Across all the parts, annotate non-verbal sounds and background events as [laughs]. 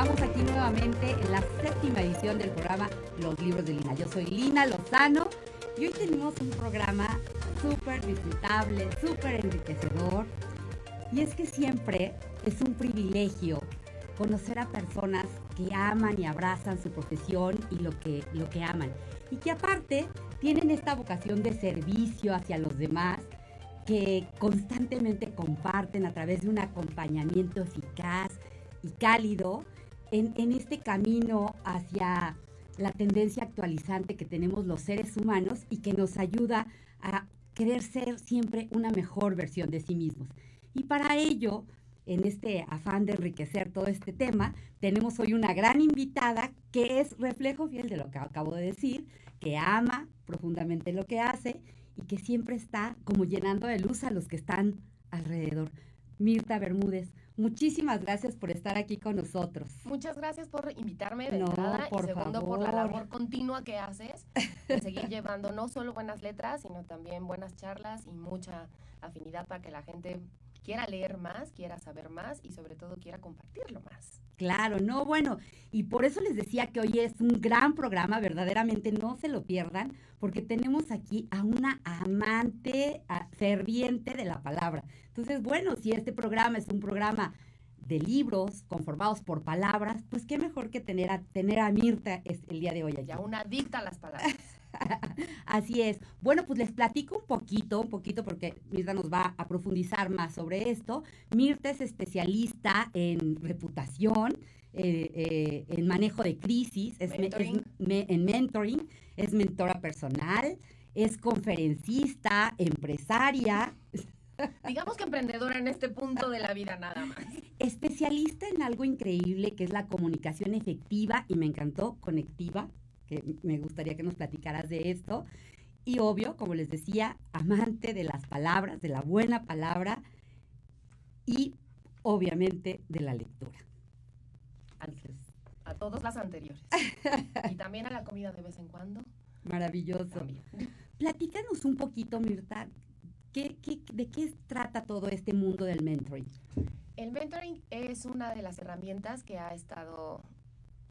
Estamos aquí nuevamente en la séptima edición del programa Los Libros de Lina. Yo soy Lina Lozano y hoy tenemos un programa súper disfrutable, súper enriquecedor. Y es que siempre es un privilegio conocer a personas que aman y abrazan su profesión y lo que, lo que aman. Y que aparte tienen esta vocación de servicio hacia los demás que constantemente comparten a través de un acompañamiento eficaz y cálido en, este camino hacia la tendencia actualizante que tenemos los seres humanos y que nos ayuda a querer ser siempre una mejor versión de sí mismos. Y para ello, en este afán de enriquecer todo este tema, tenemos hoy una gran invitada que es reflejo fiel de lo que acabo de decir, que ama profundamente lo que hace y que siempre está como llenando de luz a los que están alrededor. Mirta Bermúdez, muchísimas gracias por estar aquí con nosotros. Muchas gracias por invitarme de entrada y segundo por la labor continua que haces de seguir [laughs] llevando no solo buenas letras, sino también buenas charlas y mucha afinidad para que la gente quiera leer más, quiera saber más y sobre todo quiera compartirlo más. Claro, no, bueno, y por eso les decía que hoy es un gran programa, verdaderamente no se lo pierdan, porque tenemos aquí a una amante ferviente de la palabra. Entonces, bueno, si este programa es un programa de libros conformados por palabras, pues qué mejor que tener a, tener a Mirta el día de hoy allá. una adicta a las palabras. [laughs] [laughs] Así es. Bueno, pues les platico un poquito, un poquito porque Mirta nos va a profundizar más sobre esto. Mirta es especialista en reputación, eh, eh, en manejo de crisis, es, en mentoring, es mentora personal, es conferencista, empresaria. [laughs] Digamos que emprendedora en este punto de la vida nada más. Especialista en algo increíble que es la comunicación efectiva y me encantó, conectiva, que me gustaría que nos platicaras de esto. Y obvio, como les decía, amante de las palabras, de la buena palabra y obviamente de la lectura. a todas las anteriores. [laughs] y también a la comida de vez en cuando. Maravilloso. Platícanos un poquito, Mirta, ¿qué, de qué trata todo este mundo del mentoring? El mentoring es una de las herramientas que ha estado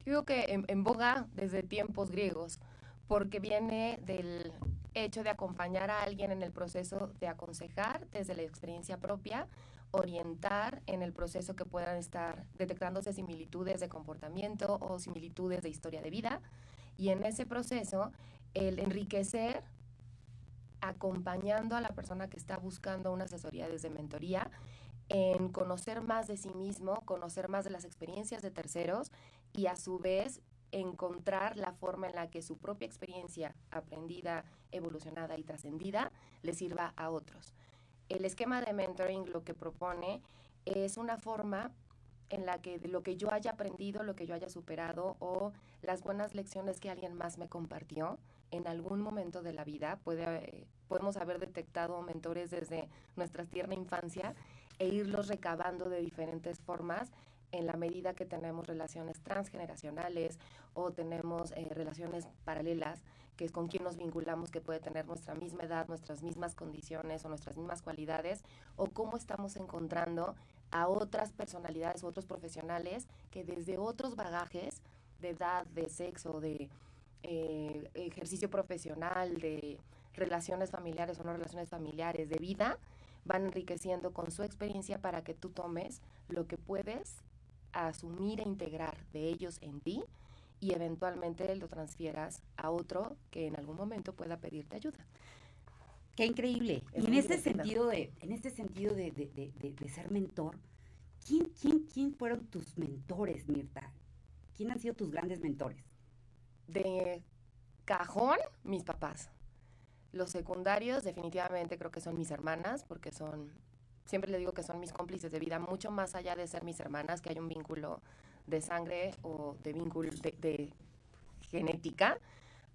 Digo que en, boga desde tiempos griegos, porque viene del hecho de acompañar a alguien en el proceso de aconsejar desde la experiencia propia, orientar en el proceso que puedan estar detectándose similitudes de comportamiento o similitudes de historia de vida, y en ese proceso el enriquecer acompañando a la persona que está buscando una asesoría desde mentoría en conocer más de sí mismo, conocer más de las experiencias de terceros y a su vez encontrar la forma en la que su propia experiencia aprendida, evolucionada y trascendida le sirva a otros. El esquema de mentoring lo que propone es una forma en la que lo que yo haya aprendido, lo que yo haya superado o las buenas lecciones que alguien más me compartió en algún momento de la vida, podemos haber detectado mentores desde nuestra tierna infancia e irlos recabando de diferentes formas en la medida que tenemos relaciones transgeneracionales o tenemos eh, relaciones paralelas, que es con quien nos vinculamos, que puede tener nuestra misma edad, nuestras mismas condiciones o nuestras mismas cualidades, o cómo estamos encontrando a otras personalidades, otros profesionales que desde otros bagajes de edad, de sexo, de eh, ejercicio profesional, de relaciones familiares o no relaciones familiares, de vida, van enriqueciendo con su experiencia para que tú tomes lo que puedes asumir e integrar de ellos en ti y eventualmente lo transfieras a otro que en algún momento pueda pedirte ayuda. Qué increíble. y en este sentido de, en este sentido de, ser mentor, ¿quién, quién, ¿quién fueron tus mentores, Mirta? ¿Quién han sido tus grandes mentores? De cajón, mis papás. Los secundarios definitivamente creo que son mis hermanas, porque son, siempre le digo que son mis cómplices de vida, mucho más allá de ser mis hermanas, que hay un vínculo de sangre o de vínculo de, genética,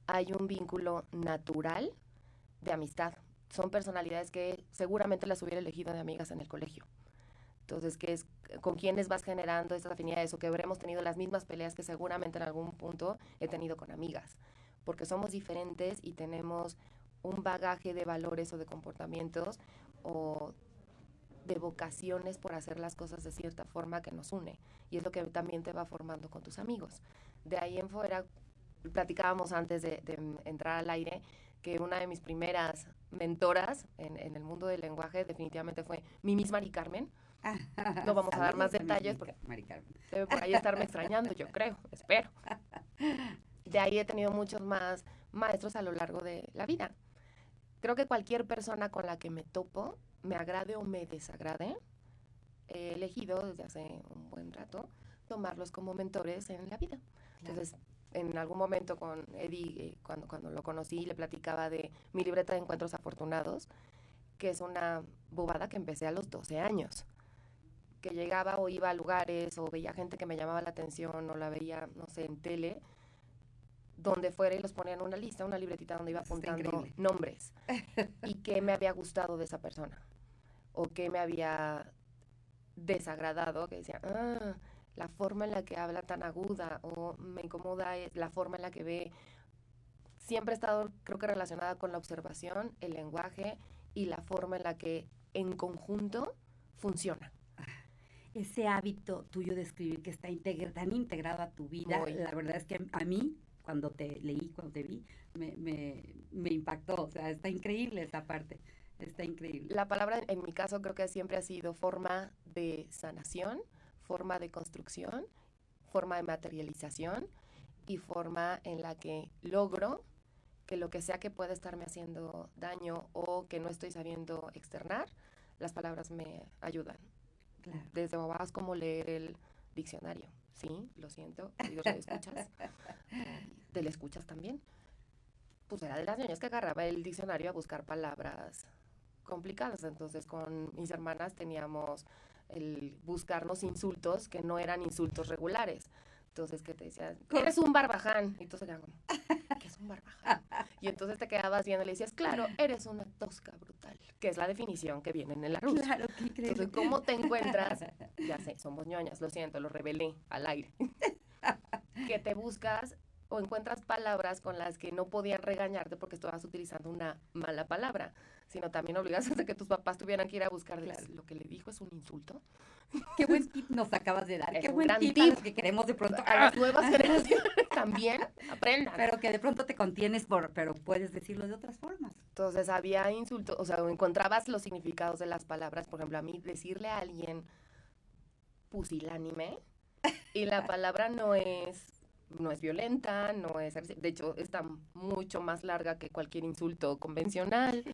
hay un vínculo natural de amistad. Son personalidades que seguramente las hubiera elegido de amigas en el colegio. Entonces, que es con quienes vas generando estas afinidades o que habremos tenido las mismas peleas que seguramente en algún punto he tenido con amigas, porque somos diferentes y tenemos un bagaje de valores o de comportamientos o de vocaciones por hacer las cosas de cierta forma que nos une. Y es lo que también te va formando con tus amigos. De ahí en fuera, platicábamos antes de, entrar al aire, que una de mis primeras mentoras en, el mundo del lenguaje definitivamente fue mi misma Mari Carmen. no vamos a dar más detalles porque debe por ahí estarme extrañando, yo creo, espero. De ahí he tenido muchos más maestros a lo largo de la vida. Creo que cualquier persona con la que me topo, me agrade o me desagrade, he elegido desde hace un buen rato tomarlos como mentores en la vida. Entonces, en algún momento con Eddie, eh, cuando, cuando lo conocí, le platicaba de mi libreta de encuentros afortunados, que es una bobada que empecé a los 12 años. Que llegaba o iba a lugares o veía gente que me llamaba la atención o la veía, no sé, en tele donde fuera y los ponía en una lista, una libretita donde iba apuntando nombres [laughs] y qué me había gustado de esa persona o qué me había desagradado, que decía, ah, la forma en la que habla tan aguda o me incomoda es la forma en la que ve. Siempre he estado, creo que relacionada con la observación, el lenguaje y la forma en la que en conjunto funciona. Ese hábito tuyo de escribir que está tan integrado a tu vida, la verdad es que a mí cuando te leí, cuando te vi, me, me, me impactó. O sea, está increíble esa parte. Está increíble. La palabra en mi caso creo que siempre ha sido forma de sanación, forma de construcción, forma de materialización y forma en la que logro que lo que sea que pueda estarme haciendo daño o que no estoy sabiendo externar, las palabras me ayudan. Desde bobadas como leer el diccionario. Sí, lo siento, digo, escuchas. ¿Te le escuchas también? Pues era de las niñas que agarraba el diccionario a buscar palabras complicadas. Entonces con mis hermanas teníamos el buscarnos insultos que no eran insultos regulares. Entonces, que te decían, eres un barbaján. Y entonces como, ¿qué es un barbaján? Y entonces te quedabas viendo y le decías, claro, eres una tosca brutal, que es la definición que viene en el arroz. Claro, qué Entonces, ¿cómo te encuentras? Ya sé, somos ñoñas, lo siento, lo revelé al aire. [laughs] que te buscas o encuentras palabras con las que no podían regañarte porque estabas utilizando una mala palabra sino también obligas [laughs] a que tus papás tuvieran que ir a buscar lo que le dijo es un insulto. [laughs] Qué buen tip nos acabas de dar. Qué buen tip, que queremos de pronto a las nuevas [laughs] generaciones también aprendan. Pero que de pronto te contienes por, pero puedes decirlo de otras formas. Entonces había insultos, o sea, encontrabas los significados de las palabras, por ejemplo, a mí decirle a alguien pusilánime y la palabra no es no es violenta, no es... De hecho, está mucho más larga que cualquier insulto convencional.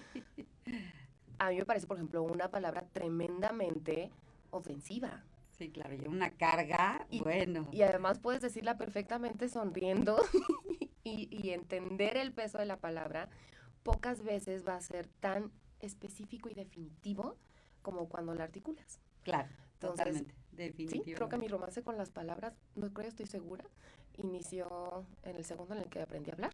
A mí me parece, por ejemplo, una palabra tremendamente ofensiva. Sí, claro, y una carga, bueno. Y además puedes decirla perfectamente sonriendo [laughs] y, y entender el peso de la palabra. Pocas veces va a ser tan específico y definitivo como cuando la articulas. Claro, totalmente, definitivamente. Sí, creo que mi romance con las palabras, no creo, estoy segura, inició en el segundo en el que aprendí a hablar.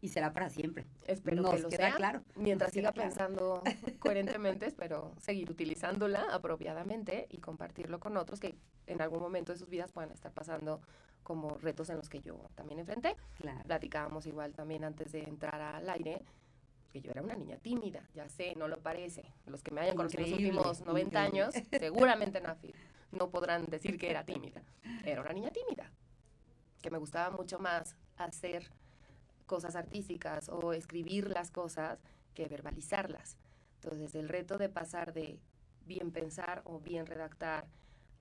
Y será para siempre. Espero que lo sea. claro. Mientras siga pensando [laughs] coherentemente, espero seguir utilizándola apropiadamente y compartirlo con otros que en algún momento de sus vidas puedan estar pasando como retos en los que yo también enfrenté. Platicábamos igual también antes de entrar al aire que yo era una niña tímida, ya sé, no lo parece. Los que me hayan conocido en los últimos 90 años, seguramente no podrán decir que era tímida. Era una niña tímida que me gustaba mucho más hacer cosas artísticas o escribir las cosas que verbalizarlas. Entonces, el reto de pasar de bien pensar o bien redactar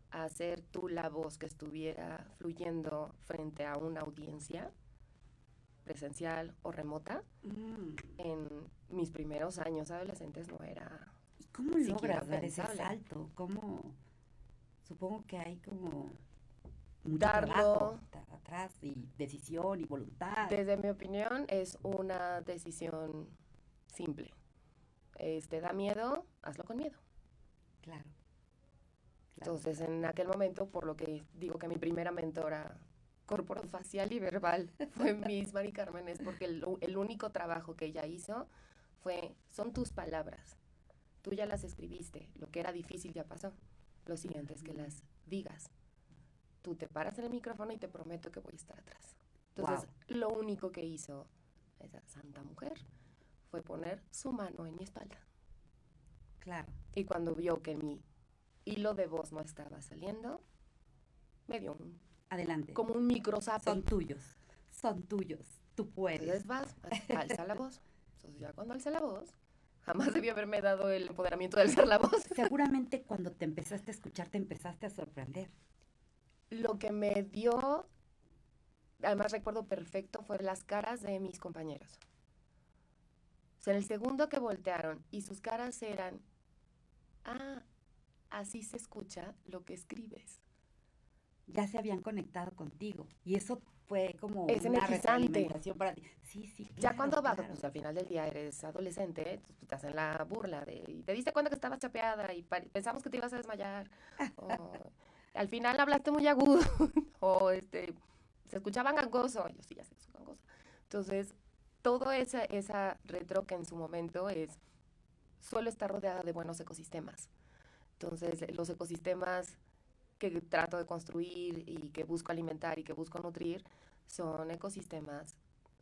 a hacer tú la voz que estuviera fluyendo frente a una audiencia presencial o remota, mm. en mis primeros años adolescentes no era... ¿Y cómo logras dar ese salto? ¿Cómo? Supongo que hay como darlo atrás y decisión y voluntad. Desde mi opinión es una decisión simple. Este da miedo, hazlo con miedo. Claro. Entonces, en aquel momento, por lo que digo que mi primera mentora facial y verbal [laughs] fue Miss Mari Carmen, es porque el, el único trabajo que ella hizo fue, son tus palabras. Tú ya las escribiste, lo que era difícil ya pasó. Lo siguiente es que las digas tú te paras en el micrófono y te prometo que voy a estar atrás. Entonces, lo único que hizo esa santa mujer fue poner su mano en mi espalda. Claro. Y cuando vio que mi hilo de voz no estaba saliendo, me dio un, Adelante. como un microzape. Son tuyos. Son tuyos. Tú puedes. Entonces vas, alza la voz. Entonces ya cuando alza la voz, jamás debió haberme dado el empoderamiento de alzar la voz. Seguramente cuando te empezaste a escuchar te empezaste a sorprender. Lo que me dio, además recuerdo perfecto, fue las caras de mis compañeros. O sea, en el segundo que voltearon y sus caras eran, ah, así se escucha lo que escribes. Ya se habían conectado contigo. Y eso fue como Es una retroalimentación para ti. Sí, sí. ya cuando vas, claro. pues al final del día eres adolescente, pues, te hacen la burla de, y te diste cuenta que estabas chapeada y pensamos que te ibas a desmayar. [laughs] o, al final hablaste muy agudo, [laughs] o este, se escuchaba gangoso. Yo sí, ya que soy gangosa. Entonces, todo esa, esa retro que en su momento es, suelo estar rodeada de buenos ecosistemas. Entonces, los ecosistemas que trato de construir y que busco alimentar y que busco nutrir son ecosistemas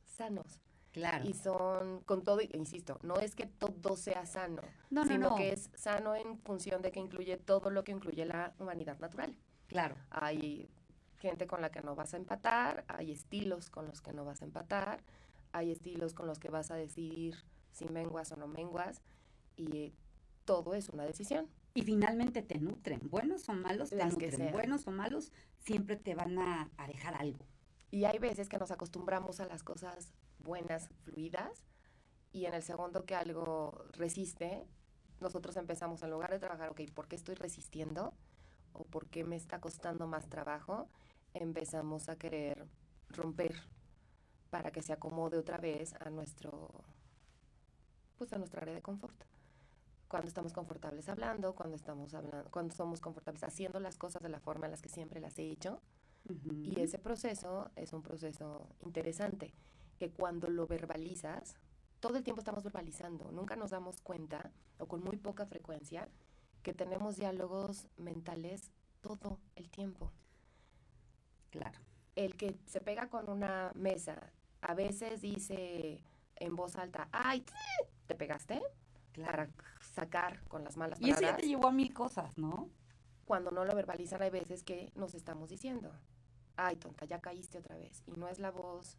sanos. Claro. Y son, con todo, insisto, no es que todo sea sano, No, no, sino no. que es sano en función de que incluye todo lo que incluye la humanidad natural. Claro. Hay gente con la que no vas a empatar, hay estilos con los que no vas a empatar, hay estilos con los que vas a decidir si menguas o no menguas, y eh, todo es una decisión. Y finalmente te nutren. Buenos o malos te Las nutren. sean. Buenos o malos siempre te van a, a dejar algo. Y hay veces que nos acostumbramos a las cosas buenas, fluidas, y en el segundo que algo resiste, nosotros empezamos en lugar de trabajar, ok, ¿por qué estoy resistiendo? ¿O por qué me está costando más trabajo? Empezamos a querer romper para que se acomode otra vez a nuestro, pues a nuestra área de confort. Cuando estamos confortables hablando, cuando estamos hablando, cuando somos confortables haciendo las cosas de la forma en las que siempre las he hecho, y ese proceso es un proceso interesante, que cuando lo verbalizas, todo el tiempo estamos verbalizando, nunca nos damos cuenta, o con muy poca frecuencia, que tenemos diálogos mentales todo el tiempo. Claro. El que se pega con una mesa, a veces dice en voz alta, ¡ay! tss", ¿Te pegaste? Claro. Para sacar con las malas Y eso ya palabras. te llevó a mil cosas, ¿no? cuando no lo verbalizan hay veces que nos estamos diciendo, ay tonta, ya caíste otra vez. Y no es la voz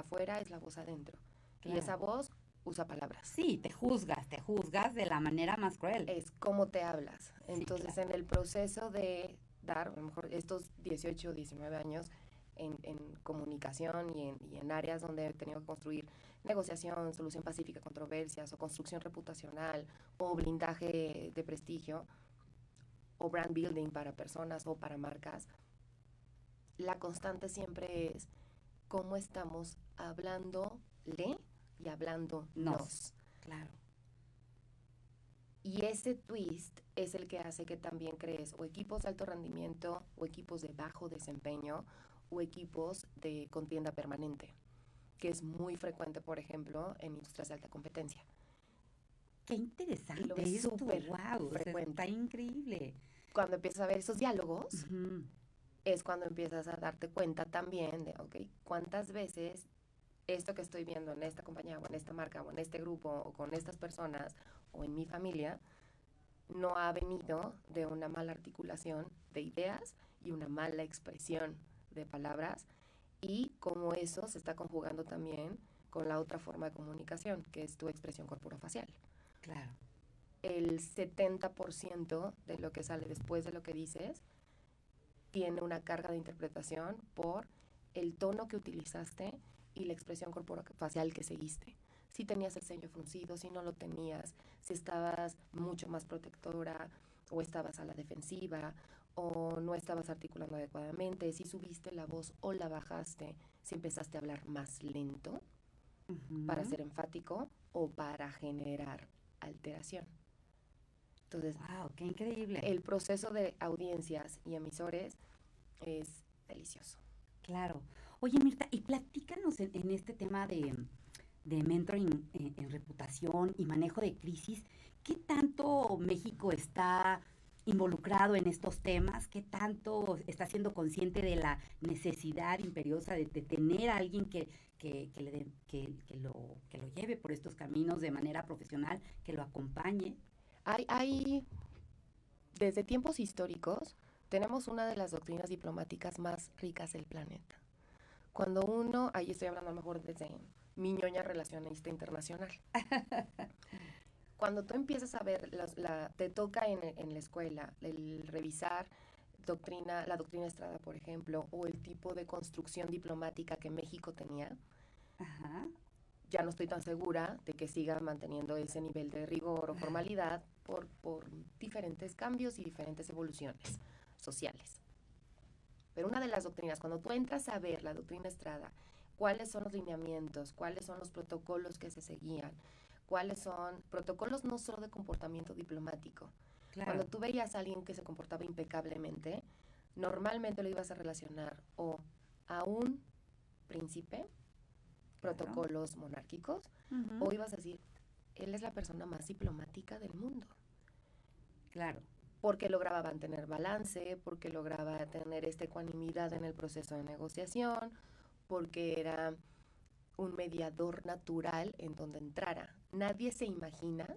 afuera, es la voz adentro. Y Claro. esa voz usa palabras. Sí, te juzgas, te juzgas de la manera más cruel. Es cómo te hablas. Sí, Entonces, claro. en el proceso de dar, a lo mejor estos 18 o 19 años en, en comunicación y en, y en áreas donde he tenido que construir negociación, solución pacífica, controversias o construcción reputacional o blindaje de prestigio o brand building para personas o para marcas, la constante siempre es cómo estamos hablándole y hablándonos. Nos. Claro. Y ese twist es el que hace que también crees o equipos de alto rendimiento o equipos de bajo desempeño o equipos de contienda permanente, que es muy frecuente, por ejemplo, en industrias de alta competencia. Qué interesante Lo esto. súper Wow, frecuente. está increíble. Cuando empiezas a ver esos diálogos. Es cuando empiezas a darte cuenta también de, ok, cuántas veces esto que estoy viendo en esta compañía o en esta marca o en este grupo o con estas personas o en mi familia no ha venido de una mala articulación de ideas y una mala expresión de palabras y cómo eso se está conjugando también con la otra forma de comunicación, que es tu expresión corporafacial Claro. el 70% de lo que sale después de lo que dices tiene una carga de interpretación por el tono que utilizaste y la expresión corporal que seguiste. Si tenías el ceño fruncido, si no lo tenías, si estabas mucho más protectora o estabas a la defensiva o no estabas articulando adecuadamente, si subiste la voz o la bajaste, si empezaste a hablar más lento para ser enfático o para generar alteración. Entonces, Wow, qué increíble. el proceso de audiencias y emisores es delicioso. Claro. Oye, Mirta, y platícanos en, en este tema de, de mentoring en, en reputación y manejo de crisis, ¿qué tanto México está involucrado en estos temas? ¿Qué tanto está siendo consciente de la necesidad imperiosa de, de tener a alguien que, que, que le que- que lo, que lo lleve por estos caminos de manera profesional, que lo acompañe? Hay, hay, desde tiempos históricos, tenemos una de las doctrinas diplomáticas más ricas del planeta. Cuando uno, ahí estoy hablando a lo mejor desde mi ñoña relacionista internacional. [laughs] Cuando tú empiezas a ver, la, te toca en, en, la escuela el revisar doctrina, la doctrina Estrada, por ejemplo, o el tipo de construcción diplomática que México tenía, ya no estoy tan segura de que siga manteniendo ese nivel de rigor o formalidad por, por diferentes cambios y diferentes evoluciones sociales. Pero una de las doctrinas, cuando tú entras a ver la doctrina Estrada, cuáles son los lineamientos, cuáles son los protocolos que se seguían, cuáles son protocolos no solo de comportamiento diplomático. Cuando tú veías a alguien que se comportaba impecablemente, normalmente lo ibas a relacionar o a un príncipe, protocolos monárquicos, o ibas a decir, él es la persona más diplomática del mundo. Claro. Porque lograba mantener balance, porque lograba tener esta ecuanimidad en el proceso de negociación, porque era un mediador natural en donde entrara. Nadie se imagina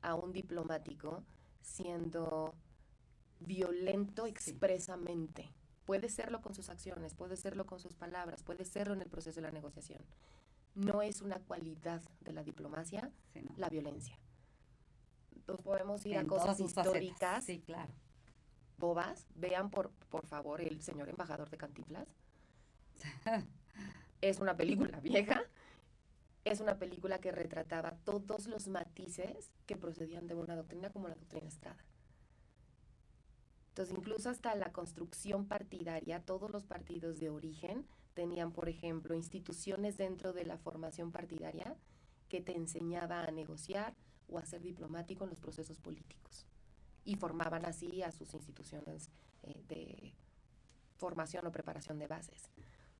a un diplomático siendo violento expresamente. Puede serlo con sus acciones, puede serlo con sus palabras, puede serlo en el proceso de la negociación. No es una cualidad de la diplomacia la violencia. Entonces podemos ir a cosas históricas. Sí, claro. Bobas. Vean por, por favor el señor embajador de Cantinflas. [laughs] es una película vieja. Es una película que retrataba todos los matices que procedían de una doctrina como la doctrina Estrada. Entonces, incluso hasta la construcción partidaria, todos los partidos de origen tenían, por ejemplo, instituciones dentro de la formación partidaria que te enseñaba a negociar o a ser diplomático en los procesos políticos. Y formaban así a sus instituciones eh, de formación o preparación de bases.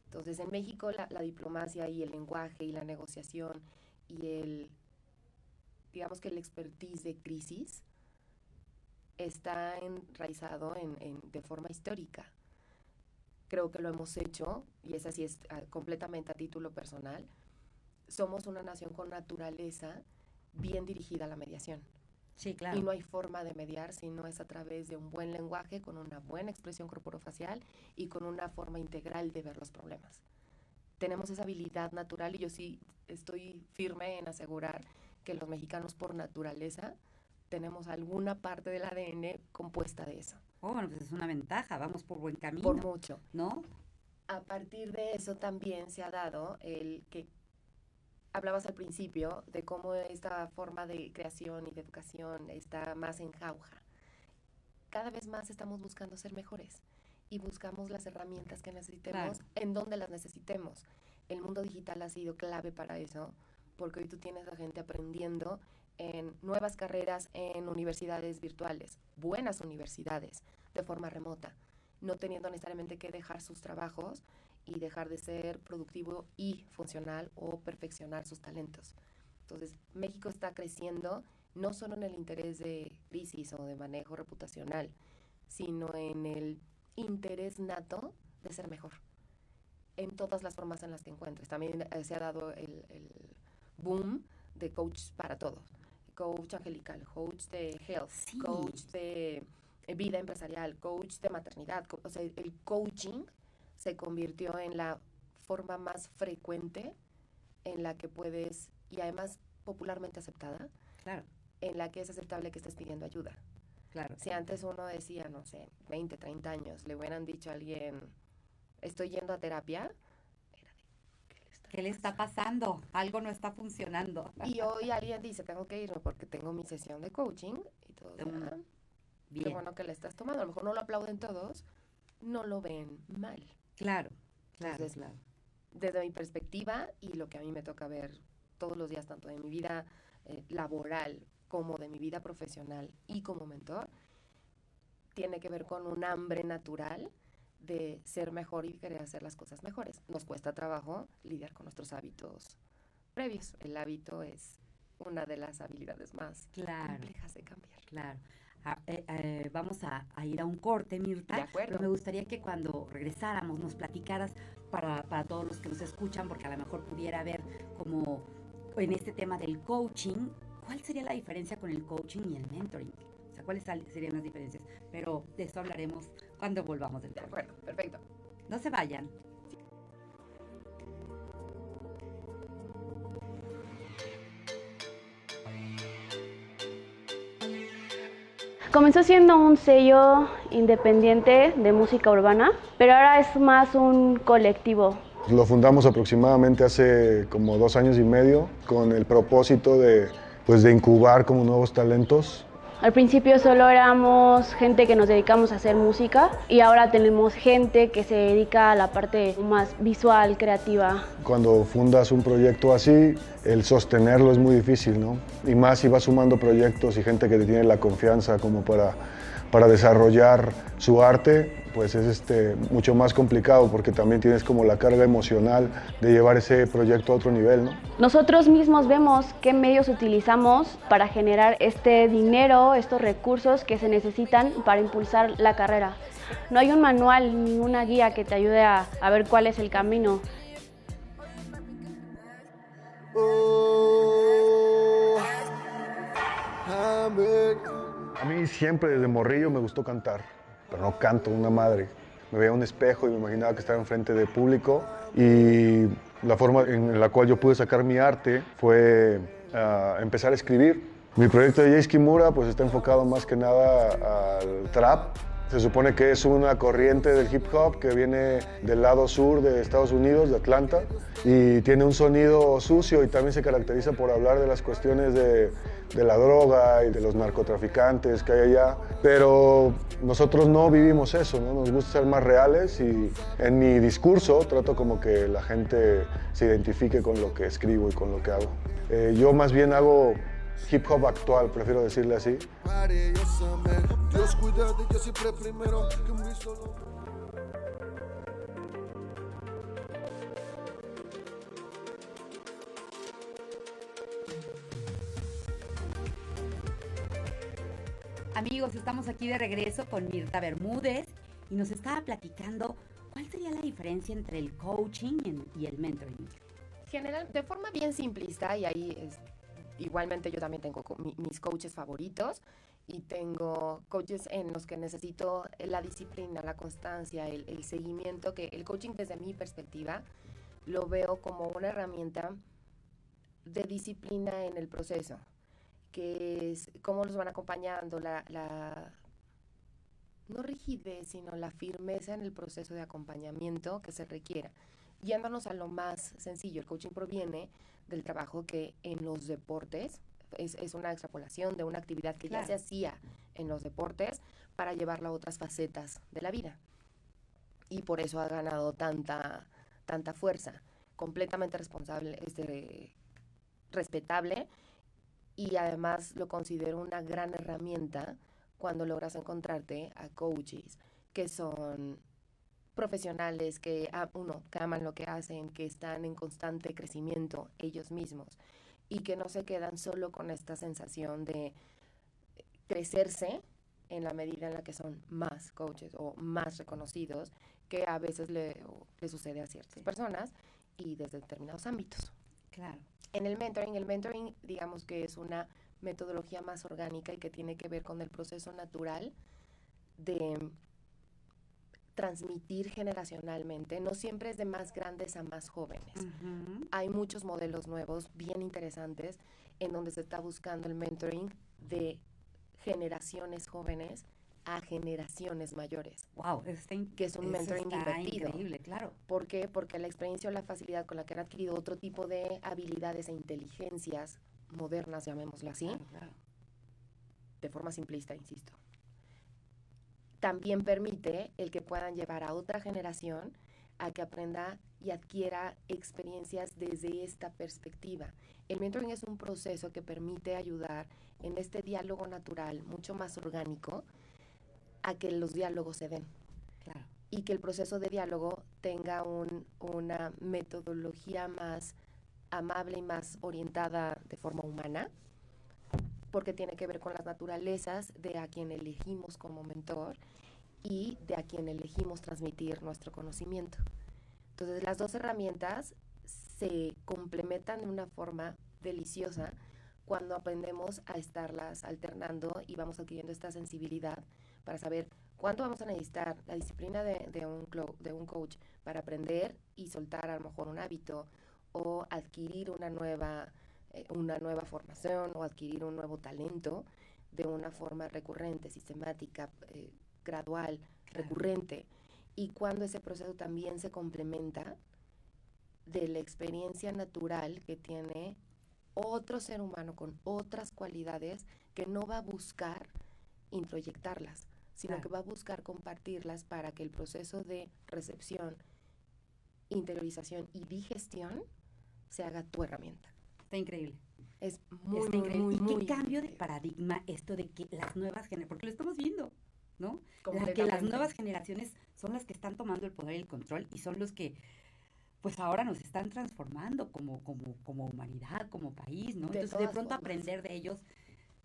Entonces, en México la, diplomacia y el lenguaje y la negociación y el, digamos que el expertise de crisis está enraizado en, de forma histórica. Creo que lo hemos hecho, y es así, es completamente a título personal. Somos una nación con naturaleza bien dirigida a la mediación. Sí, claro. Y no hay forma de mediar si no es a través de un buen lenguaje, con una buena expresión corporofacial y con una forma integral de ver los problemas. Tenemos esa habilidad natural y yo sí estoy firme en asegurar que los mexicanos por naturaleza tenemos alguna parte del ADN compuesta de eso. Oh, bueno, pues es una ventaja, vamos por buen camino. Por mucho. ¿No? A partir de eso también se ha dado el que hablabas al principio de cómo esta forma de creación y de educación está más en jauja. Cada vez más estamos buscando ser mejores y buscamos las herramientas que necesitemos en donde las necesitemos. El mundo digital ha sido clave para eso, porque hoy tú tienes a gente aprendiendo en nuevas carreras en universidades virtuales, buenas universidades, de forma remota, no teniendo necesariamente que dejar sus trabajos y dejar de ser productivo y funcional o perfeccionar sus talentos. Entonces, México está creciendo no solo en el interés de crisis o de manejo reputacional, sino en el interés nato de ser mejor en todas las formas en las que encuentres. También eh, se ha dado el, el boom de coach para todos coach angelical, coach de health, coach de vida empresarial, coach de maternidad. O sea, el coaching se convirtió en la forma más frecuente en la que puedes, y además popularmente aceptada, claro. en la que es aceptable que estés pidiendo ayuda. Claro. Si antes uno decía, no sé, 20, 30 años, le hubieran dicho a alguien, estoy yendo a terapia, ¿Qué le está pasando? Algo no está funcionando. Y hoy alguien dice, tengo que irme porque tengo mi sesión de coaching y todo. Ah, bien. Qué bueno que le estás tomando. A lo mejor no lo aplauden todos, no lo ven mal. Claro, claro, claro. Desde mi perspectiva y lo que a mí me toca ver todos los días, tanto de mi vida eh, laboral como de mi vida profesional y como mentor, tiene que ver con un hambre natural de ser mejor y querer hacer las cosas mejores. Nos cuesta trabajo lidiar con nuestros hábitos previos. El hábito es una de las habilidades más complejas de cambiar. Claro. Ah, eh, eh, vamos a, ir a un corte, Mirta. De acuerdo. Pero me gustaría que cuando regresáramos nos platicaras para, para todos los que nos escuchan, porque a lo mejor pudiera haber como en este tema del coaching, ¿cuál sería la diferencia con el coaching y el mentoring? O sea, ¿cuáles serían las diferencias? Pero de eso hablaremos cuando volvamos del De acuerdo, perfecto. No se vayan. Comenzó siendo un sello independiente de música urbana, pero ahora es más un colectivo. Lo fundamos aproximadamente hace como dos años y medio con el propósito de, pues, de incubar como nuevos talentos al principio solo éramos gente que nos dedicamos a hacer música y ahora tenemos gente que se dedica a la parte más visual, creativa. Cuando fundas un proyecto así, el sostenerlo es muy difícil, ¿no? Y más si vas sumando proyectos y gente que te tiene la confianza como para, para desarrollar su arte, pues es este, mucho más complicado porque también tienes como la carga emocional de llevar ese proyecto a otro nivel. ¿no? Nosotros mismos vemos qué medios utilizamos para generar este dinero, estos recursos que se necesitan para impulsar la carrera. No hay un manual ni una guía que te ayude a, a ver cuál es el camino. A mí siempre desde morrillo me gustó cantar pero no canto una madre. Me veía un espejo y me imaginaba que estaba enfrente de público y la forma en la cual yo pude sacar mi arte fue ah, empezar a escribir. Mi proyecto de Jay Kimura pues está enfocado más que nada al trap, se supone que es una corriente del hip hop que viene del lado sur de Estados Unidos, de Atlanta, y tiene un sonido sucio y también se caracteriza por hablar de las cuestiones de, la droga y de los narcotraficantes que hay allá. Pero nosotros no vivimos eso, ¿no? nos gusta ser más reales y en mi discurso trato como que la gente se identifique con lo que escribo y con lo que hago. Eh, yo más bien hago hip hop actual, prefiero decirle así. Amigos, estamos aquí de regreso con Mirta Bermúdez y nos estaba platicando cuál sería la diferencia entre el coaching y el mentoring. General, de forma bien simplista, y ahí es igualmente yo también tengo mis coaches favoritos y tengo coaches en los que necesito la disciplina, la constancia, el, seguimiento, que el coaching desde mi perspectiva lo veo como una herramienta de disciplina en el proceso, que es cómo los van acompañando, la, la no rigidez, sino la firmeza en el proceso de acompañamiento que se requiera. Yéndonos a lo más sencillo, el coaching proviene del trabajo que en los deportes es, una extrapolación de una actividad que ya se hacía en los deportes para llevarla a otras facetas de la vida. Y por eso ha ganado tanta, tanta fuerza. Completamente responsable, este, respetable y además lo considero una gran herramienta cuando logras encontrarte a coaches que son profesionales que, uno, que aman lo que hacen, que están en constante crecimiento ellos mismos y que no se quedan solo con esta sensación de crecerse en la medida en la que son más coaches o más reconocidos que a veces le, le sucede a ciertas personas y desde determinados ámbitos. Claro. En el mentoring, el mentoring digamos que es una metodología más orgánica y que tiene que ver con el proceso natural de transmitir generacionalmente, no siempre es de más grandes a más jóvenes. Hay muchos modelos nuevos, bien interesantes, en donde se está buscando el mentoring de generaciones jóvenes a generaciones mayores. Wow, que es un mentoring invertido. Increíble, claro. ¿Por qué? Porque la experiencia o la facilidad con la que han adquirido otro tipo de habilidades e inteligencias modernas, llamémoslo así, de forma simplista, insisto, también permite el que puedan llevar a otra generación a que aprenda y adquiera experiencias desde esta perspectiva. El mentoring es un proceso que permite ayudar en este diálogo natural, mucho más orgánico, a que los diálogos se den. Y que el proceso de diálogo tenga una metodología más amable y más orientada de forma humana, porque tiene que ver con las naturalezas de a quien elegimos como mentor y de a quien elegimos transmitir nuestro conocimiento. Entonces las dos herramientas se complementan de una forma deliciosa cuando aprendemos a estarlas alternando y vamos adquiriendo esta sensibilidad para saber cuánto vamos a necesitar la disciplina de, de, un, de un coach para aprender y soltar a lo mejor un hábito o adquirir una nueva, una nueva formación o adquirir un nuevo talento de una forma recurrente, sistemática, eh, gradual, recurrente. Y cuando ese proceso también se complementa de la experiencia natural que tiene otro ser humano con otras cualidades que no va a buscar introyectarlas, sino que va a buscar compartirlas para que el proceso de recepción, interiorización y digestión se haga tu herramienta. Está increíble. Es muy, muy, ¿Y qué cambio de paradigma esto de que las nuevas generaciones, porque lo estamos viendo, ¿no? que las nuevas generaciones son las que están tomando el poder y el control y son los que pues ahora nos están transformando como, como, como humanidad, como país, ¿no? Entonces de pronto aprender de ellos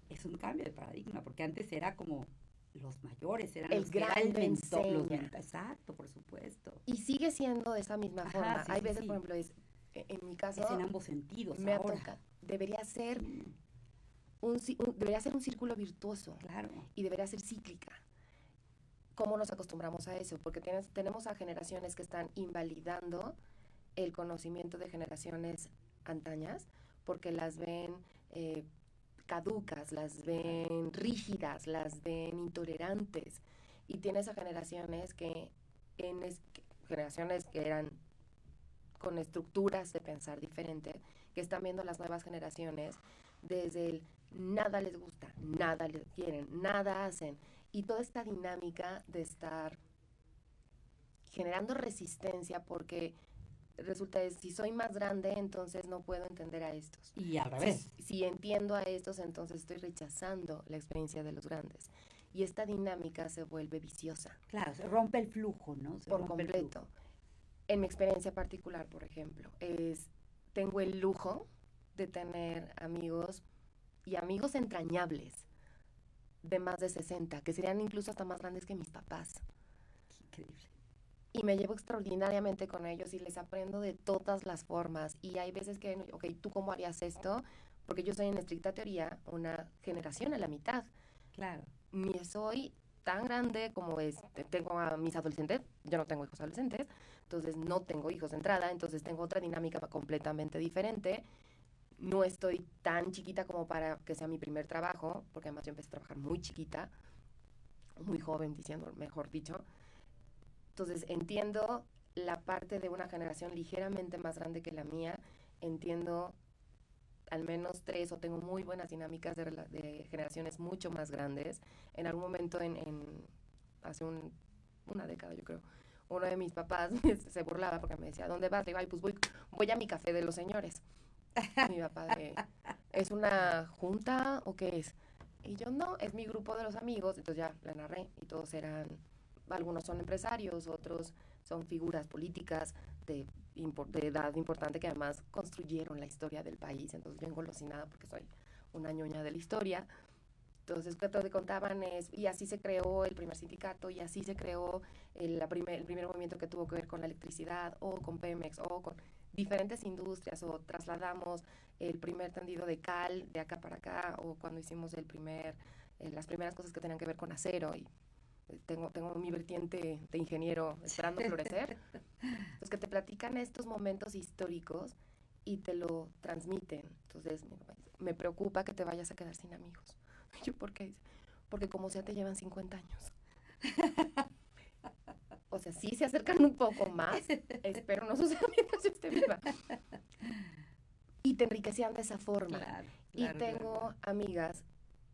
es un cambio de paradigma, porque antes era como los mayores, eran el los gran que los Exacto, por supuesto. Y sigue siendo de esa misma forma. Hay veces, por ejemplo, es, en mi caso... Es en ambos sentidos me ahora. Debería ser un, debería ser un círculo virtuoso. Claro. Y debería ser cíclica. ¿Cómo nos acostumbramos a eso? Porque tienes, tenemos a generaciones que están invalidando el conocimiento de generaciones antañas porque las ven eh, caducas, las ven rígidas, las ven intolerantes. Y tienes a generaciones que, en generaciones que eran con estructuras de pensar diferente, que están viendo las nuevas generaciones desde el nada les gusta, nada les quieren, nada hacen. Y toda esta dinámica de estar generando resistencia porque resulta de si soy más grande, entonces no puedo entender a estos. Y al revés. Si, entiendo a estos, entonces estoy rechazando la experiencia de los grandes. Y esta dinámica se vuelve viciosa. Claro, se rompe el flujo, ¿no? Por completo. En mi experiencia particular, por ejemplo, es tengo el lujo de tener amigos y amigos entrañables de más de 60, que serían incluso hasta más grandes que mis papás. increíble y me llevo extraordinariamente con ellos y les aprendo de todas las formas. Y hay veces que, ok, ¿tú cómo harías esto? Porque yo soy en estricta teoría una generación a la mitad. Claro. Ni soy tan grande como es, tengo a mis adolescentes, yo no tengo hijos adolescentes, entonces no tengo hijos de entrada, entonces tengo otra dinámica completamente diferente. No estoy tan chiquita como para que sea mi primer trabajo, porque además yo empecé a trabajar muy chiquita, muy joven, diciendo, mejor dicho. Entonces entiendo la parte de una generación ligeramente más grande que la mía, entiendo al menos tres o tengo muy buenas dinámicas de, generaciones mucho más grandes. En algún momento, en, hace una década yo creo, uno de mis papás [laughs] se burlaba porque me decía, ¿dónde vas? Le digo, pues voy, voy a mi café de los señores. mi papá ¿es una junta o qué es? Y yo, no, es mi grupo de los amigos. Entonces ya la narré y todos eran algunos son empresarios, otros son figuras políticas de, edad importante que además construyeron la historia del país. Entonces yo engolosinada porque soy una ñoña de la historia. Entonces, que contaban es, y así se creó el primer sindicato, y así se creó el, primer, el primer movimiento que tuvo que ver con la electricidad, o con Pemex, o con diferentes industrias, o trasladamos el primer tendido de cal de acá para acá, o cuando hicimos el primer, eh, las primeras cosas que tenían que ver con acero, y tengo, tengo mi vertiente de ingeniero esperando [laughs] florecer, los que te platican estos momentos históricos y te lo transmiten. Entonces, me preocupa que te vayas a quedar sin amigos. Yo, ¿por qué? Porque como sea, te llevan 50 años. O sea, sí se acercan un poco más. Espero no suceda [laughs] mientras yo esté viva. Y te enriquecían de esa forma. y tengo amigas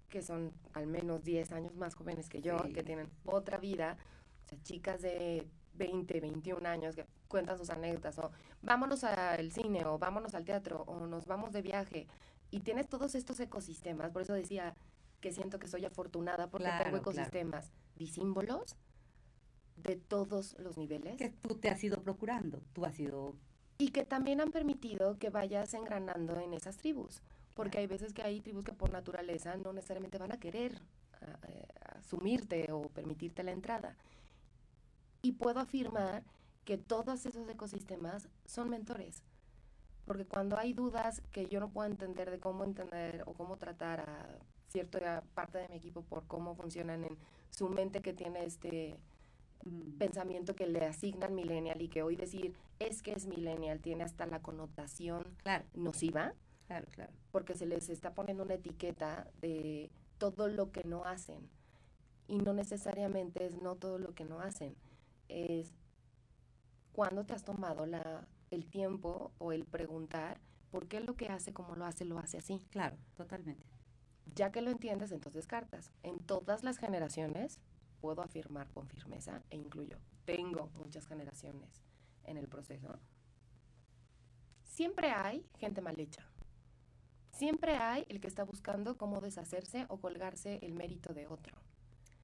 que son al menos 10 años más jóvenes que yo, que tienen otra vida, o sea, chicas de 20, 21 años que cuentan sus anécdotas, o vámonos al cine, o vámonos al teatro, o nos vamos de viaje, y tienes todos estos ecosistemas, por eso decía que siento que soy afortunada porque tengo ecosistemas disímbolos de todos los niveles. Que tú te has ido procurando, tú has ido... Y que también han permitido que vayas engranando en esas tribus porque hay veces que hay tribus que por naturaleza no necesariamente van a querer eh, asumirte o permitirte la entrada. Y puedo afirmar que todos esos ecosistemas son mentores. Porque cuando hay dudas que yo no puedo entender de cómo entender o cómo tratar a cierta parte de mi equipo por cómo funcionan en su mente que tiene este Mm. pensamiento que le asignan millennial y que hoy decir es que es millennial tiene hasta la connotación Claro, nociva claro, claro. porque se les está poniendo una etiqueta de todo lo que no hacen. Y no necesariamente es no todo lo que no hacen. Es cuando te has tomado la, el tiempo o el preguntar por qué lo que hace como lo hace, lo hace así. Claro, totalmente. Ya que lo entiendes, entonces cartas. En todas las generaciones, puedo afirmar con firmeza, e incluyo, tengo muchas generaciones en el proceso, siempre hay gente mal hecha. Siempre hay el que está buscando cómo deshacerse o colgarse el mérito de otro.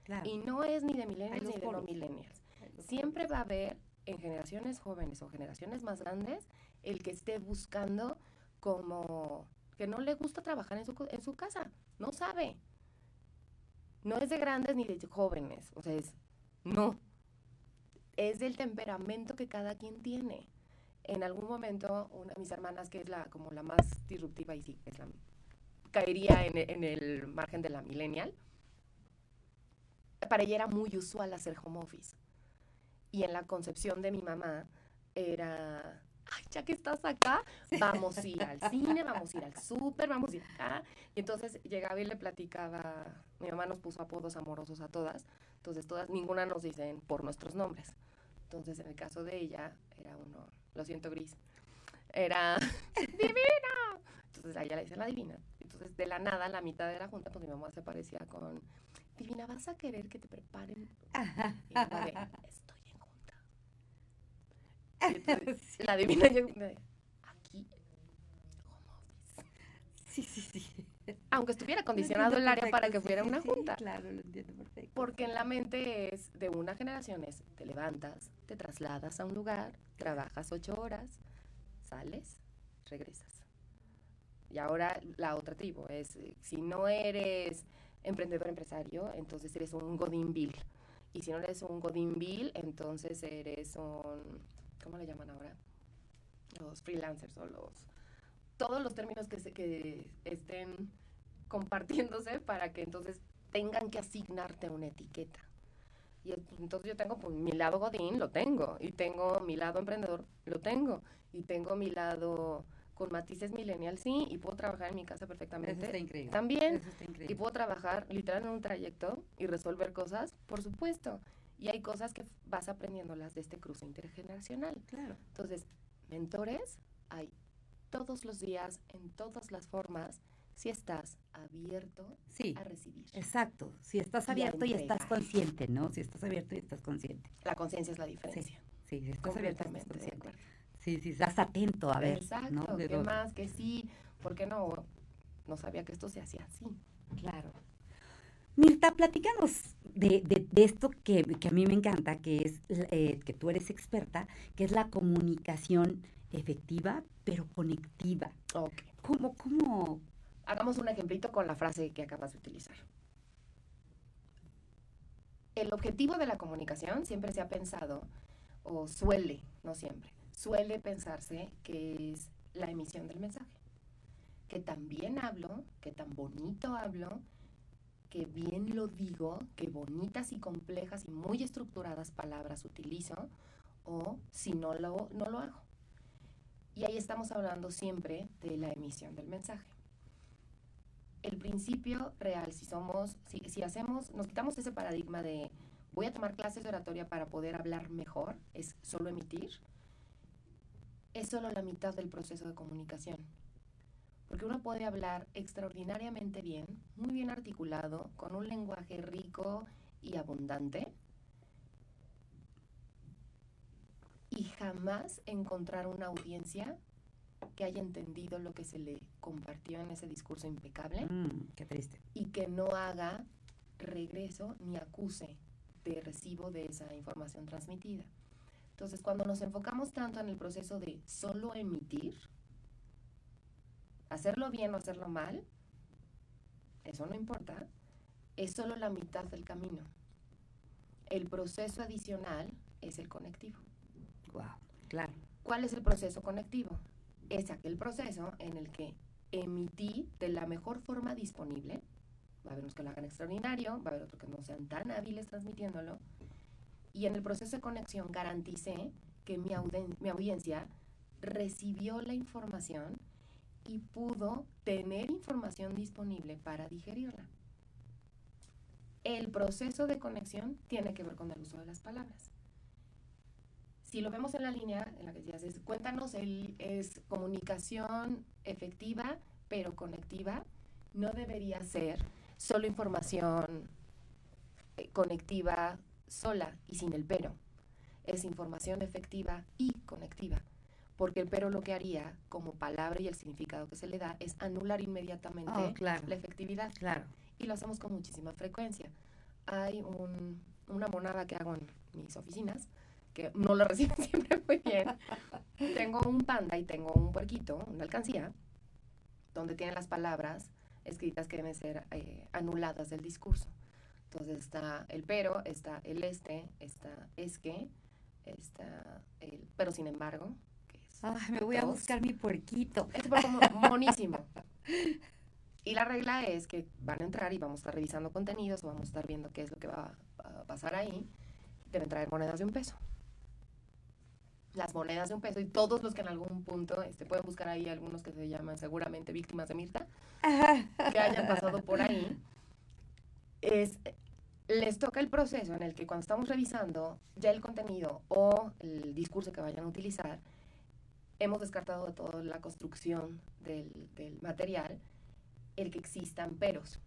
Claro. Y no es ni de millennials ni de no millennials. Siempre va a haber en generaciones jóvenes o generaciones más grandes el que esté buscando como que no le gusta trabajar en su, en su casa, no sabe. No es de grandes ni de jóvenes, o sea, es no. Es del temperamento que cada quien tiene. En algún momento, una de mis hermanas, que es la como la más disruptiva y sí, es la, caería en, en el margen de la millennial, para ella era muy usual hacer home office. Y en la concepción de mi mamá era, ay, [laughs] ya que estás acá, vamos a ir al cine, vamos a ir al súper, vamos a ir acá. Y entonces llegaba y le platicaba, mi mamá nos puso apodos amorosos a todas, entonces todas, ninguna nos dicen por nuestros nombres. Entonces en el caso de ella era uno, lo siento gris, era [laughs] divina. Entonces a ella le dicen la divina. Entonces de la nada, la mitad de la junta, pues mi mamá se parecía con, divina, ¿vas a querer que te preparen? Y [laughs] yo de, estoy en junta. Y entonces, [laughs] Sí. La divina yo aquí, home. Sí, sí, sí. Aunque estuviera acondicionado el área para que fuera una sí, junta. Claro, lo entiendo perfecto. Porque en la mente es de una generación es te levantas, te trasladas a un lugar, trabajas ocho horas, sales, regresas. Y ahora la otra tribu es eh, si no eres emprendedor empresario, entonces eres un godinville. Y si no eres un godinville, entonces eres un ¿cómo le llaman ahora? Los freelancers o los todos los términos que se, que estén compartiéndose para que entonces tengan que asignarte una etiqueta. Y entonces yo tengo pues, mi lado godín, lo tengo, y tengo mi lado emprendedor, lo tengo, y tengo mi lado con matices millennial, sí, y puedo trabajar en mi casa Eso perfectamente. está increíble. También, Eso está y increíble. puedo trabajar literal en un trayecto y resolver cosas, por supuesto. Y hay cosas que vas aprendiéndolas de este cruce intergeneracional. Claro. Entonces, mentores hay todos los días, en todas las formas, si estás abierto Sí. a recibir. Exacto. Si estás abierto y estás consciente, ¿no? Si estás abierto y estás consciente. La conciencia es la Sí. diferencia. Sí, si estás abierto estás consciente. Sí, sí, estás atento a ver. Exacto, ¿no? ¿qué más? Que sí, ¿por qué no? No sabía que esto se hacía así. Claro. Mirta, platícanos de, de- de esto que, que a mí me encanta, que es eh, que tú eres experta, que es la comunicación efectiva, pero conectiva. Ok. ¿Cómo, cómo? Hagamos un ejemplito con la frase que acabas de utilizar. El objetivo de la comunicación siempre se ha pensado, o suele, no siempre, suele pensarse que es la emisión del mensaje. Que tan bien hablo, que tan bonito hablo, que bien lo digo, que bonitas y complejas y muy estructuradas palabras utilizo, o si no lo, no lo hago. Y ahí estamos hablando siempre de la emisión del mensaje el principio real, si somos, si, si hacemos, nos quitamos ese paradigma de voy a tomar clases de oratoria para poder hablar mejor, es solo emitir, es solo la mitad del proceso de comunicación. Porque uno puede hablar extraordinariamente bien, muy bien articulado, con un lenguaje rico y abundante, y jamás encontrar una audiencia que haya entendido lo que se le compartió en ese discurso impecable Mm, qué triste. y que no haga regreso ni acuse de recibo de esa información transmitida. Entonces, cuando nos enfocamos tanto en el proceso de solo emitir, hacerlo bien o hacerlo mal, eso no importa, es solo la mitad del camino. El proceso adicional es el conectivo. Wow, claro. ¿Cuál es el proceso conectivo? es aquel proceso en el que emití de la mejor forma disponible. Va a haber unos que lo hagan extraordinario, va a haber otros que no sean tan hábiles transmitiéndolo. Y en el proceso de conexión garanticé que mi, mi audiencia recibió la información y pudo tener información disponible para digerirla. El proceso de conexión tiene que ver con el uso de las palabras. Si lo vemos en la línea en la que decías, es, cuéntanos, es comunicación efectiva pero conectiva, no debería ser solo información eh, conectiva sola y sin el pero. Es información efectiva y conectiva porque el pero lo que haría como palabra y el significado que se le da es anular inmediatamente Oh, claro. la efectividad. Claro. Y lo hacemos con muchísima frecuencia. Hay un- una monada que hago en mis oficinas que no lo [laughs] reciben siempre muy bien. tengo un panda y tengo un puerquito, una alcancía, donde tienen las palabras escritas que deben ser eh, anuladas del discurso. Entonces está el pero, está el este, está es que, está el pero sin embargo. Ay, me voy a buscar mi puerquito. Es súper como monísimo. Y la regla es que van a entrar y vamos a estar revisando contenidos, o vamos a estar viendo qué es lo que va a a pasar ahí. Deben traer monedas de un peso. Las monedas de un peso y todos los que en algún punto este, pueden buscar ahí algunos que se llaman seguramente víctimas de Mirta, que hayan pasado por ahí, es, les toca el proceso en el que cuando estamos revisando ya el contenido o el discurso que vayan a utilizar, hemos descartado de toda la construcción del, del material el que existan peros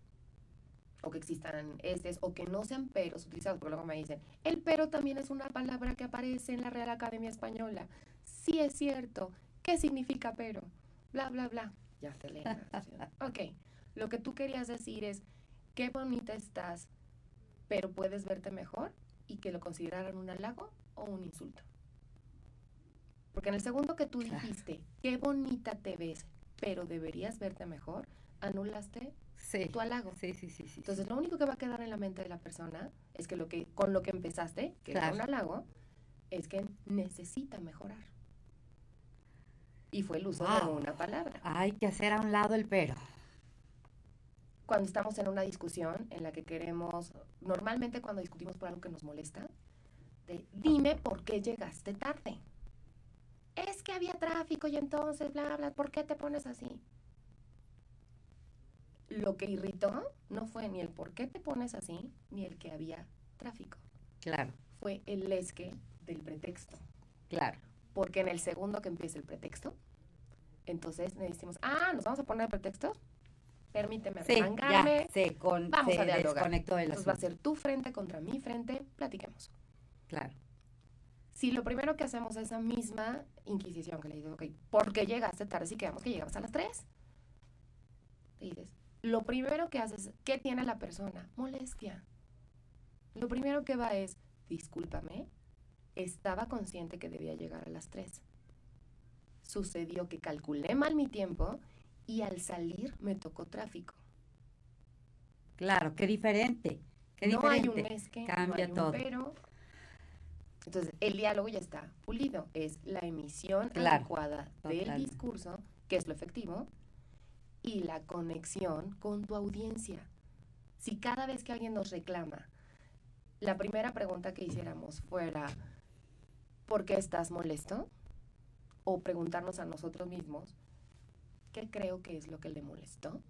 o que existan estes o que no sean peros utilizados, porque luego me dicen, el pero también es una palabra que aparece en la Real Academia Española. Sí es cierto. ¿Qué significa pero? Bla, bla, bla. Ya te leen. la traducción. [laughs] ok. Lo que tú querías decir es, qué bonita estás, pero puedes verte mejor y que lo consideraran un halago o un insulto. Porque en el segundo que tú dijiste, qué bonita te ves, pero deberías verte mejor, anulaste Sí. tu halago. Sí, sí, sí, sí. Entonces, lo único que va a quedar en la mente de la persona es que lo que con lo que empezaste, que Claro. era un halago, es que necesita mejorar. Y fue el uso de una palabra. Hay que hacer a un lado el pero. Cuando estamos en una discusión en la que queremos, normalmente cuando discutimos por algo que nos molesta, de dime por qué llegaste tarde. Es que había tráfico y entonces, bla, bla, ¿por qué te pones así? Lo que irritó no fue ni el por qué te pones así, ni el que había tráfico. Claro, Fue el es que del pretexto. claro. Porque en el segundo que empieza el pretexto, entonces le decimos, ah, ¿nos vamos a poner pretextos? Permíteme Sí, ya arrancarme. se, con, Vamos se a dialogar. Entonces va a ser tu frente contra mi frente, platiquemos. Si lo primero que hacemos es esa misma inquisición que le dices, ok, ¿por qué llegaste tarde si quedamos que llegabas a las 3? Le dices, lo primero que haces, ¿qué tiene la persona? Molestia. Lo primero que va es, discúlpame, estaba consciente que debía llegar a las 3. Sucedió que calculé mal mi tiempo y al salir me tocó tráfico. Claro, qué diferente. Qué no hay diferente. un es que, Cambia no hay un todo. pero. Entonces, el diálogo ya está pulido. Es la emisión Claro, adecuada del discurso, que es lo efectivo, y la conexión con tu audiencia. Si cada vez que alguien nos reclama, la primera pregunta que hiciéramos fuera, ¿por qué estás molesto? O preguntarnos a nosotros mismos, ¿qué creo que es lo que le molestó?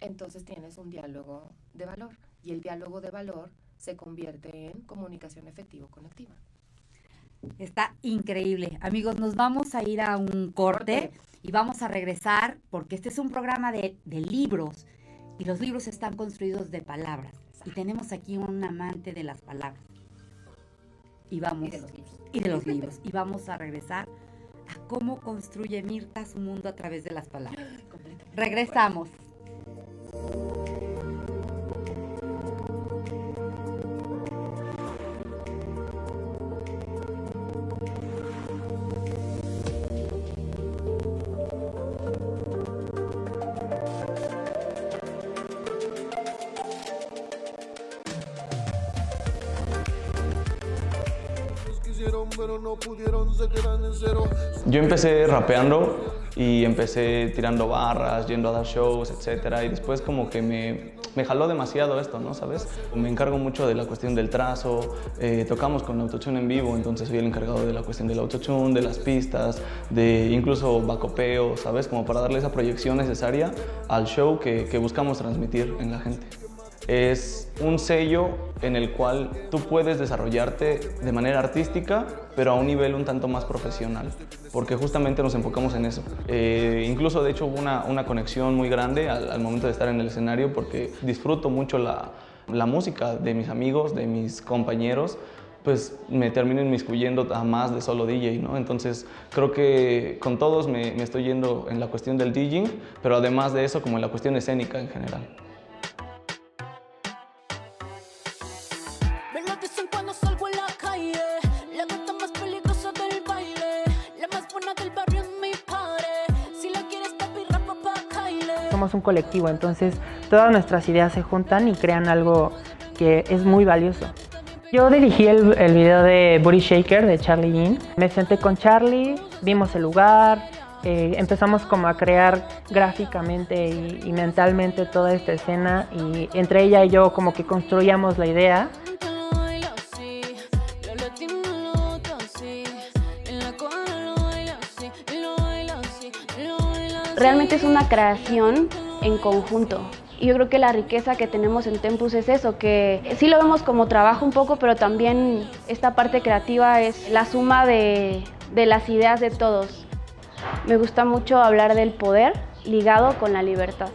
entonces tienes un diálogo de valor. Y el diálogo de valor se convierte en comunicación efectivo-conectiva. Está increíble. Amigos, nos vamos a ir a un corte y vamos a regresar porque este es un programa de, de libros y los libros están construidos de palabras. Y tenemos aquí un amante de las palabras. Y vamos Y de los libros. y de los libros. Y vamos a regresar a cómo construye Mirta su mundo a través de las palabras. Regresamos. No pudieron, se quedan en cero. Yo empecé rapeando y empecé tirando barras, yendo a dar shows, etcétera, y después como que me, me jaló demasiado esto, ¿no? ¿Sabes? Me encargo mucho de la cuestión del trazo, eh, tocamos con autotune en vivo, entonces soy el encargado de la cuestión del autotune, de las pistas, de incluso bacopeo, ¿sabes? Como para darle esa proyección necesaria al show que, que buscamos transmitir en la gente es un sello en el cual tú puedes desarrollarte de manera artística, pero a un nivel un tanto más profesional, porque justamente nos enfocamos en eso. Eh, incluso, de hecho, hubo una, una conexión muy grande al, al, momento de estar en el escenario, porque disfruto mucho la, la música de mis amigos, de mis compañeros, pues me termino inmiscuyendo a más de solo DJ, ¿no? Entonces creo que con todos me, me estoy yendo en la cuestión del DJing, pero además de eso como en la cuestión escénica en general. Somos un colectivo, entonces todas nuestras ideas se juntan y crean algo que es muy valioso. Yo dirigí el, el video de Booty Shaker de Charlie Jean. Me senté con Charlie, vimos el lugar, eh, empezamos como a crear gráficamente y, y, mentalmente toda esta escena y entre ella y yo como que construíamos la idea. Realmente es una creación en conjunto. Y yo creo que la riqueza que tenemos en Tempus es eso, que sí lo vemos como trabajo un poco, pero también esta parte creativa es la suma de, de las ideas de todos. Me gusta mucho hablar del poder ligado con la libertad.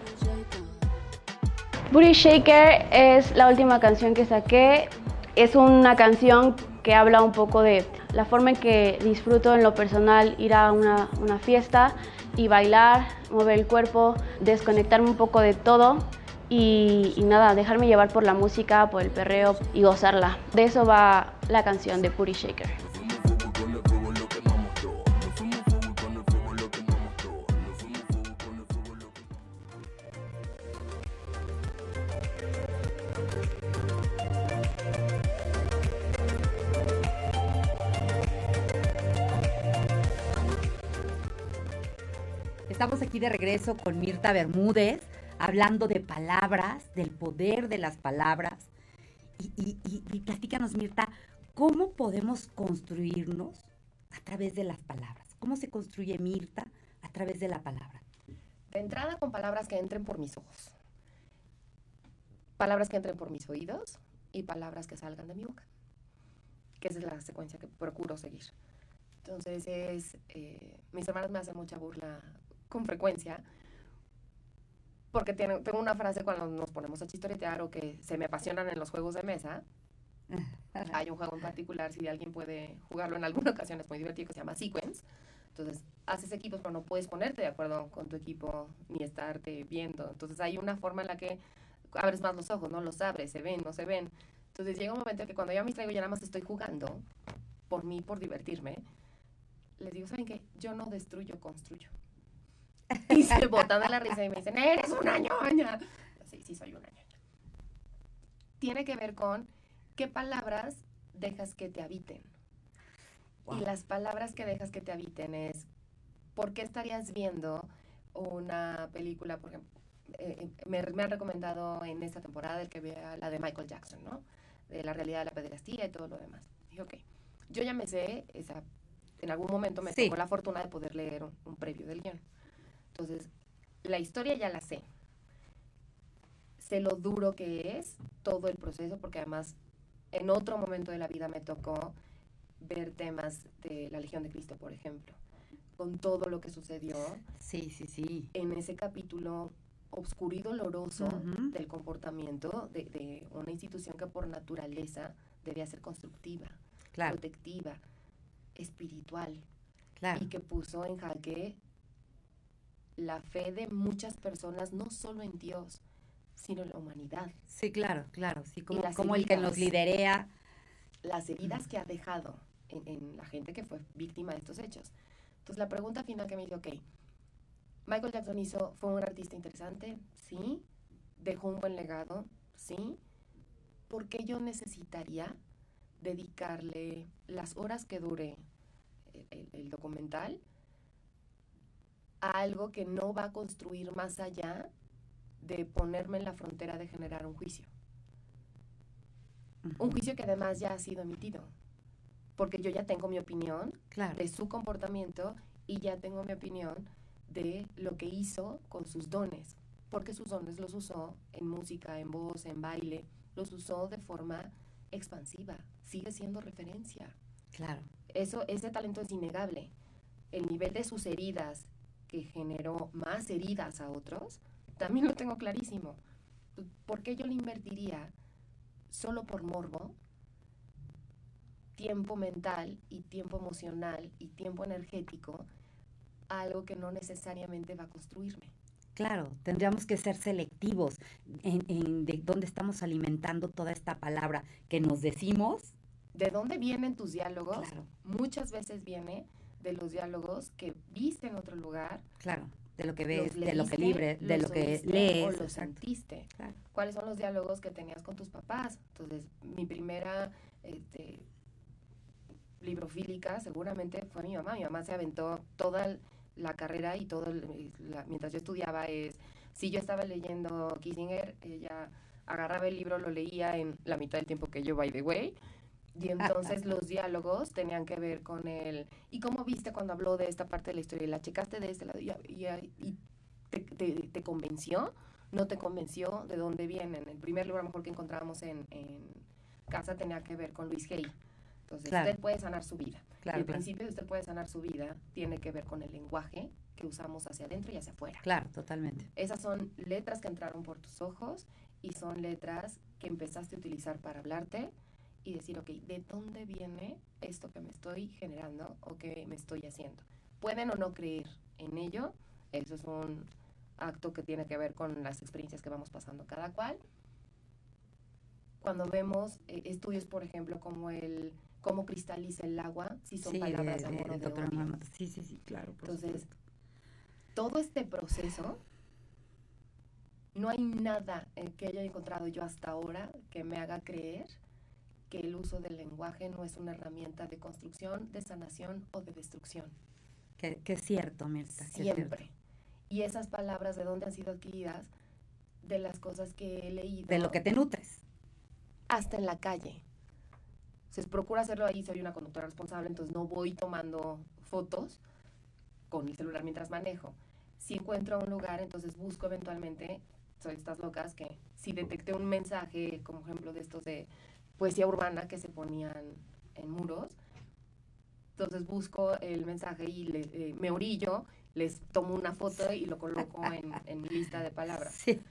Booty Shaker es la última canción que saqué. Es una canción que habla un poco de la forma en que disfruto en lo personal ir a una, una fiesta y bailar, mover el cuerpo, desconectarme un poco de todo y, y, nada, dejarme llevar por la música, por el perreo y gozarla. De eso va la canción de Puri Shaker. De regreso con Mirta Bermúdez, hablando de palabras, del poder de las palabras. Y, y, y, y, platícanos, Mirta, ¿cómo podemos construirnos a través de las palabras? ¿Cómo se construye Mirta a través de la palabra? De entrada con palabras que entren por mis ojos, palabras que entren por mis oídos y palabras que salgan de mi boca, que esa es la secuencia que procuro seguir. Entonces es, eh, mis hermanos me hacen mucha burla con frecuencia, porque tiene, tengo una frase cuando nos ponemos a chistoretear o que se me apasionan en los juegos de mesa. [laughs] Hay un juego en particular, si alguien puede jugarlo en alguna ocasión, es muy divertido, que se llama Sequence. Entonces, haces equipos, pero no puedes ponerte de acuerdo con tu equipo ni estarte viendo. Entonces, hay una forma en la que abres más los ojos, no los abres, se ven, no se ven. Entonces, llega un momento que cuando yo me traigo ya nada más estoy jugando, por mí, por divertirme, les digo, ¿saben qué? Yo no destruyo, construyo. [laughs] Y se botan de la risa y me dicen, eres una ñoña. Sí, sí, soy una ñoña. Tiene que ver con qué palabras dejas que te habiten. Wow. Y las palabras que dejas que te habiten es, ¿por qué estarías viendo una película, por ejemplo? Eh, me, me, han recomendado en esta temporada el que vea la de Michael Jackson, ¿no? De la realidad de la pederastía y todo lo demás. Dije, ok, yo ya me sé esa, en algún momento me sí. tocó la fortuna de poder leer un, un previo del guion. Entonces, la historia ya la sé. Sé lo duro que es todo el proceso, porque además en otro momento de la vida me tocó ver temas de la Legión de Cristo, por ejemplo, con todo lo que sucedió. Sí, sí, sí. En ese capítulo obscuro y doloroso uh -huh. del comportamiento de, de, una institución que por naturaleza debía ser constructiva, claro. protectiva, espiritual, claro. y que puso en jaque la fe de muchas personas, no solo en Dios, sino en la humanidad. Sí, claro, claro. Sí, como, como heridas, el que nos liderea. Las heridas que ha dejado en, en, la gente que fue víctima de estos hechos. Entonces, la pregunta final que me dice, ok, Michael Jackson hizo, fue un artista interesante, sí, dejó un buen legado, sí. ¿Por qué yo necesitaría dedicarle las horas que dure el, el documental a algo que no va a construir más allá de ponerme en la frontera de generar un juicio. Un juicio que además ya ha sido emitido, porque yo ya tengo mi opinión Claro. de su comportamiento y ya tengo mi opinión de lo que hizo con sus dones, porque sus dones los usó en música, en voz, en baile, los usó de forma expansiva, sigue siendo referencia. Claro. Eso, ese talento es innegable. El nivel de sus heridas que generó más heridas a otros, también lo tengo clarísimo. ¿Por qué yo le invertiría solo por morbo tiempo mental y tiempo emocional y tiempo energético a algo que no necesariamente va a construirme? Claro, tendríamos que ser selectivos en, en de dónde estamos alimentando toda esta palabra que nos decimos. ¿De dónde vienen tus diálogos? Claro. Muchas veces viene de los diálogos que viste en otro lugar, Claro, de lo que ves, de lo que libre, de lo que lees. o exacto. sentiste. Claro. cuáles son los diálogos que tenías con tus papás. Entonces, mi primera este, librofílica seguramente fue mi mamá. Mi mamá se aventó toda la carrera y todo, el- la- mientras yo estudiaba, es, si yo estaba leyendo Kissinger, ella agarraba el libro, lo leía en la mitad del tiempo que yo, by the way. Y entonces los diálogos tenían que ver con el, ¿y cómo viste cuando habló de esta parte de la historia? ¿Y ¿La checaste de este lado? ¿Y, y- y te, te- te convenció? ¿No te convenció? ¿De dónde vienen? El primer libro a lo mejor que encontrábamos en, en casa tenía que ver con Luis Hay. Entonces, Claro. usted puede sanar su vida. Claro, el claro. principio de usted puede sanar su vida tiene que ver con el lenguaje que usamos hacia adentro y hacia afuera. Claro, totalmente. Esas son letras que entraron por tus ojos y son letras que empezaste a utilizar para hablarte y decir, ok, ¿de dónde viene esto que me estoy generando o que me estoy haciendo? Pueden o no creer en ello, eso es un acto que tiene que ver con las experiencias que vamos pasando cada cual. Cuando vemos eh, estudios, por ejemplo, como el cómo cristaliza el agua, si son Sí, palabras de- de, de- amor o de odio. Amor. Sí, sí, sí, claro, por Entonces, supuesto. todo este proceso, no hay nada eh, que haya encontrado yo hasta ahora que me haga creer que el uso del lenguaje no es una herramienta de construcción, de sanación o de destrucción. Que, que es cierto, Mirta. es cierto. Siempre. Y esas palabras, ¿de dónde han sido adquiridas? De las cosas que he leído. De lo que te nutres. hasta en la calle. Entonces, procuro hacerlo ahí, soy una conductora responsable, entonces no voy tomando fotos con el celular mientras manejo. Si encuentro un lugar, entonces busco eventualmente, soy estas locas que si detecté un mensaje, como ejemplo de estos de poesía urbana que se ponían en muros, entonces busco el mensaje y le- eh, me orillo, les tomo una foto y lo coloco en, en mi lista de palabras Sí.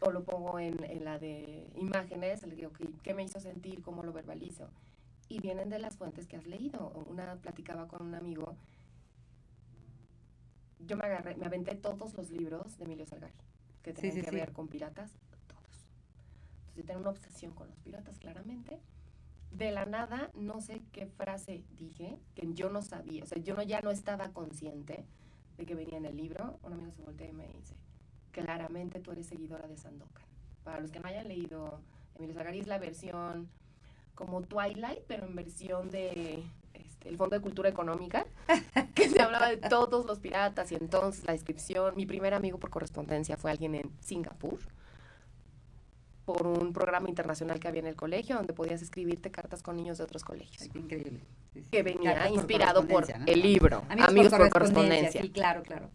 o lo pongo en, en la de imágenes, le digo, "Ok, ¿qué me hizo sentir? ¿Cómo lo verbalizo? Y vienen de las fuentes que has leído. Una platicaba con un amigo, yo me agarré, me aventé todos los libros de Emilio Salgari, que tenían sí, que sí. ver con piratas, yo tenía una obsesión con los piratas, claramente. De la nada, no sé qué frase dije, que yo no sabía, o sea, yo no, ya no estaba consciente de que venía en el libro. Un amigo se voltea y me dice, claramente tú eres seguidora de Sandokan. Para los que no hayan leído, Emilio Salgari es la versión como Twilight, pero en versión de este, el Fondo de Cultura Económica, [laughs] que se hablaba de todos los piratas y entonces la descripción. Mi primer amigo por correspondencia fue alguien en Singapur por un programa internacional que había en el colegio donde podías escribirte cartas con niños de otros colegios. Ay, qué increíble. Sí, sí, Que venía Cartas inspirado por el libro, Amigos, por, correspondencia. Sí, claro, claro.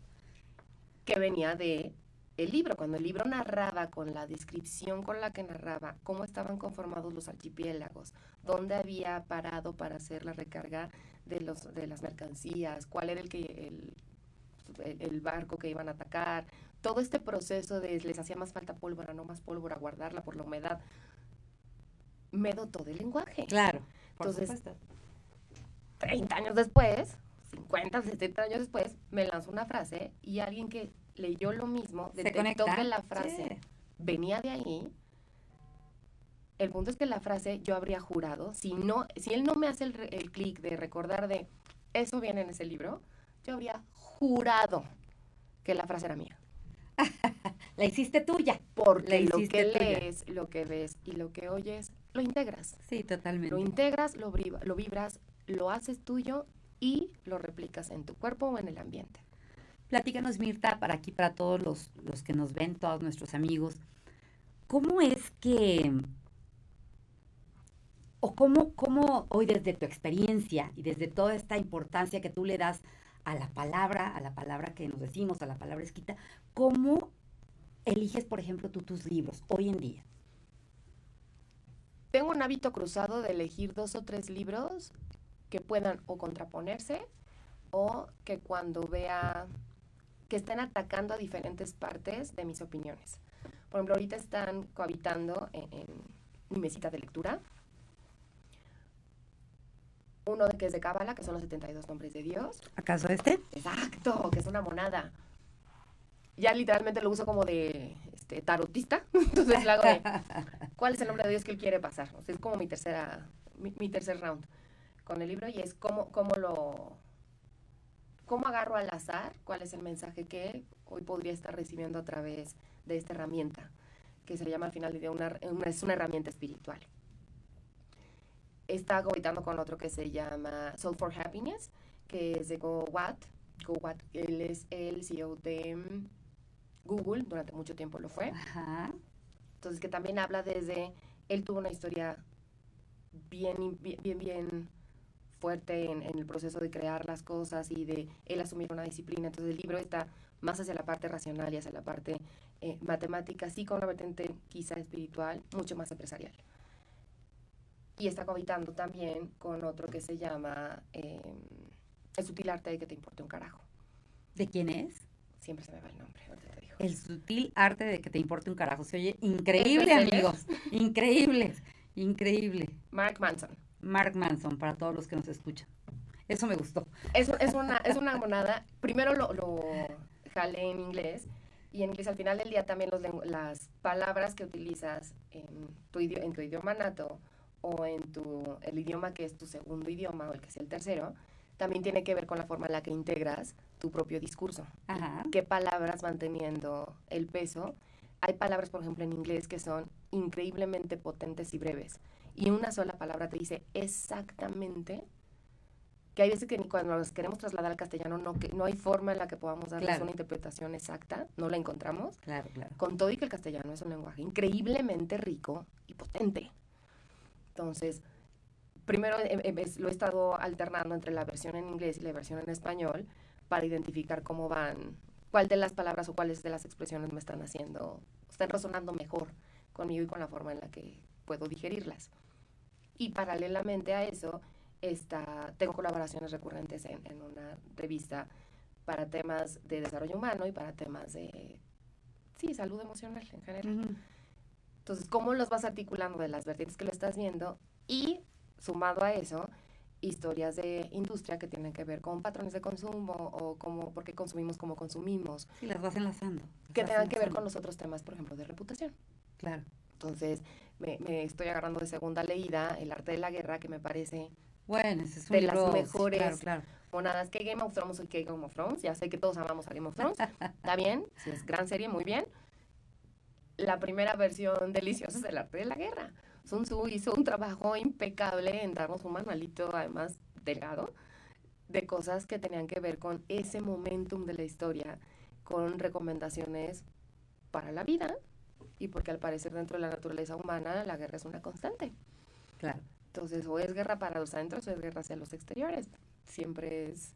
que venía de el libro, cuando el libro narraba con la descripción con la que narraba cómo estaban conformados los archipiélagos, dónde había parado para hacer la recarga de los de las mercancías, cuál era el que el, el- el barco que iban a atacar, todo este proceso de les hacía más falta pólvora, no más pólvora, guardarla por la humedad, me dotó del lenguaje. Claro. Por Entonces, supuesto. 30 años después, 50, 70 años después, me lanzó una frase y alguien que leyó lo mismo Se detectó conecta. que la frase Sí. venía de ahí. El punto es que la frase yo habría jurado, si no, si él no me hace el, el clic de recordar de eso viene en ese libro, yo habría jurado que la frase era mía. [laughs] la hiciste tuya. Porque lo que tuya. lees, lo que ves y lo que oyes, lo integras. Sí, totalmente. Lo integras, lo, lo vibras, lo haces tuyo y lo replicas en tu cuerpo o en el ambiente. Platícanos, Mirta, para aquí, para todos los, los que nos ven, todos nuestros amigos, ¿cómo es que, o cómo, cómo hoy desde tu experiencia y desde toda esta importancia que tú le das a la palabra, a la palabra que nos decimos, a la palabra escrita, cómo eliges, por ejemplo, tú tus libros hoy en día? Tengo un hábito cruzado de elegir dos o tres libros que puedan o contraponerse o que cuando vea que estén atacando a diferentes partes de mis opiniones. Por ejemplo, ahorita están cohabitando en, en mi mesita de lectura. Uno de que es de Cábala, que son los 72 nombres de Dios. ¿Acaso este? Exacto, que es una monada. Ya literalmente lo uso como de este, tarotista. [laughs] Entonces le hago de, ¿cuál es el nombre de Dios que él quiere pasar? O sea, es como mi tercera, mi, mi tercer round con el libro y es cómo, cómo lo, cómo agarro al azar cuál es el mensaje que hoy podría estar recibiendo a través de esta herramienta, que se le llama al final de una, una- es una herramienta espiritual. Está cohabitando con otro que se llama Soul for Happiness, que es de Go Watt. Go Watt, él es el CEO de mm, Google, durante mucho tiempo lo fue. Ajá. Entonces, que también habla desde, él tuvo una historia bien, bien, bien, bien fuerte en, en el proceso de crear las cosas y de él asumir una disciplina. Entonces, el libro está más hacia la parte racional y hacia la parte eh, matemática, sí con una vertiente quizá espiritual, mucho más empresarial. Y está cohabitando también con otro que se llama eh, El sutil arte de que te importe un carajo. ¿De quién es? Siempre se me va el nombre, ahorita te digo. El sutil arte de que te importe un carajo. Se oye increíble, amigos. Increíble. Increíble. Mark Manson. Mark Manson, para todos los que nos escuchan. Eso me gustó. Es, es, una, es una monada. Primero lo, lo jalé en inglés y en inglés al final del día también los las palabras que utilizas en tu, en tu idioma nato o en tu, el idioma que es tu segundo idioma o el que sea el tercero, también tiene que ver con la forma en la que integras tu propio discurso. Ajá. ¿Qué palabras van teniendo el peso? Hay palabras, por ejemplo, en inglés que son increíblemente potentes y breves. Y una sola palabra te dice exactamente que hay veces que ni cuando nos queremos trasladar al castellano no, que, no hay forma en la que podamos darles Claro. una interpretación exacta, no la encontramos. Claro, claro. Con todo y que el castellano es un lenguaje increíblemente rico y potente. Entonces, primero eh, es- lo he estado alternando entre la versión en inglés y la versión en español para identificar cómo van, cuál de las palabras o cuáles de las expresiones me están haciendo, están resonando mejor conmigo y con la forma en la que puedo digerirlas. Y paralelamente a eso, está, tengo colaboraciones recurrentes en, en una revista para temas de desarrollo humano y para temas de, sí, salud emocional en general. Ujú. Entonces, ¿cómo los vas articulando de las vertientes que lo estás viendo? Y sumado a eso, historias de industria que tienen que ver con patrones de consumo o cómo, por qué consumimos como consumimos, Sí, las vas enlazando. las que vas tengan que ver con los otros temas, por ejemplo, de reputación. Claro. Entonces, me, me estoy agarrando de segunda leída El arte de la guerra, que me parece Bueno, ese es un De las libro, mejores Claro, claro. monadas. que Game of Thrones o que Game of Thrones? Ya sé que todos amamos a Game of Thrones. Está bien, si es gran serie, muy bien. La primera versión deliciosa es El arte de la guerra. Sun Tzu hizo un trabajo impecable en darnos un manualito, además delgado, de cosas que tenían que ver con ese momentum de la historia, con recomendaciones para la vida y porque al parecer dentro de la naturaleza humana la guerra es una constante. Claro. Entonces, o es guerra para los adentros o es guerra hacia los exteriores. Siempre es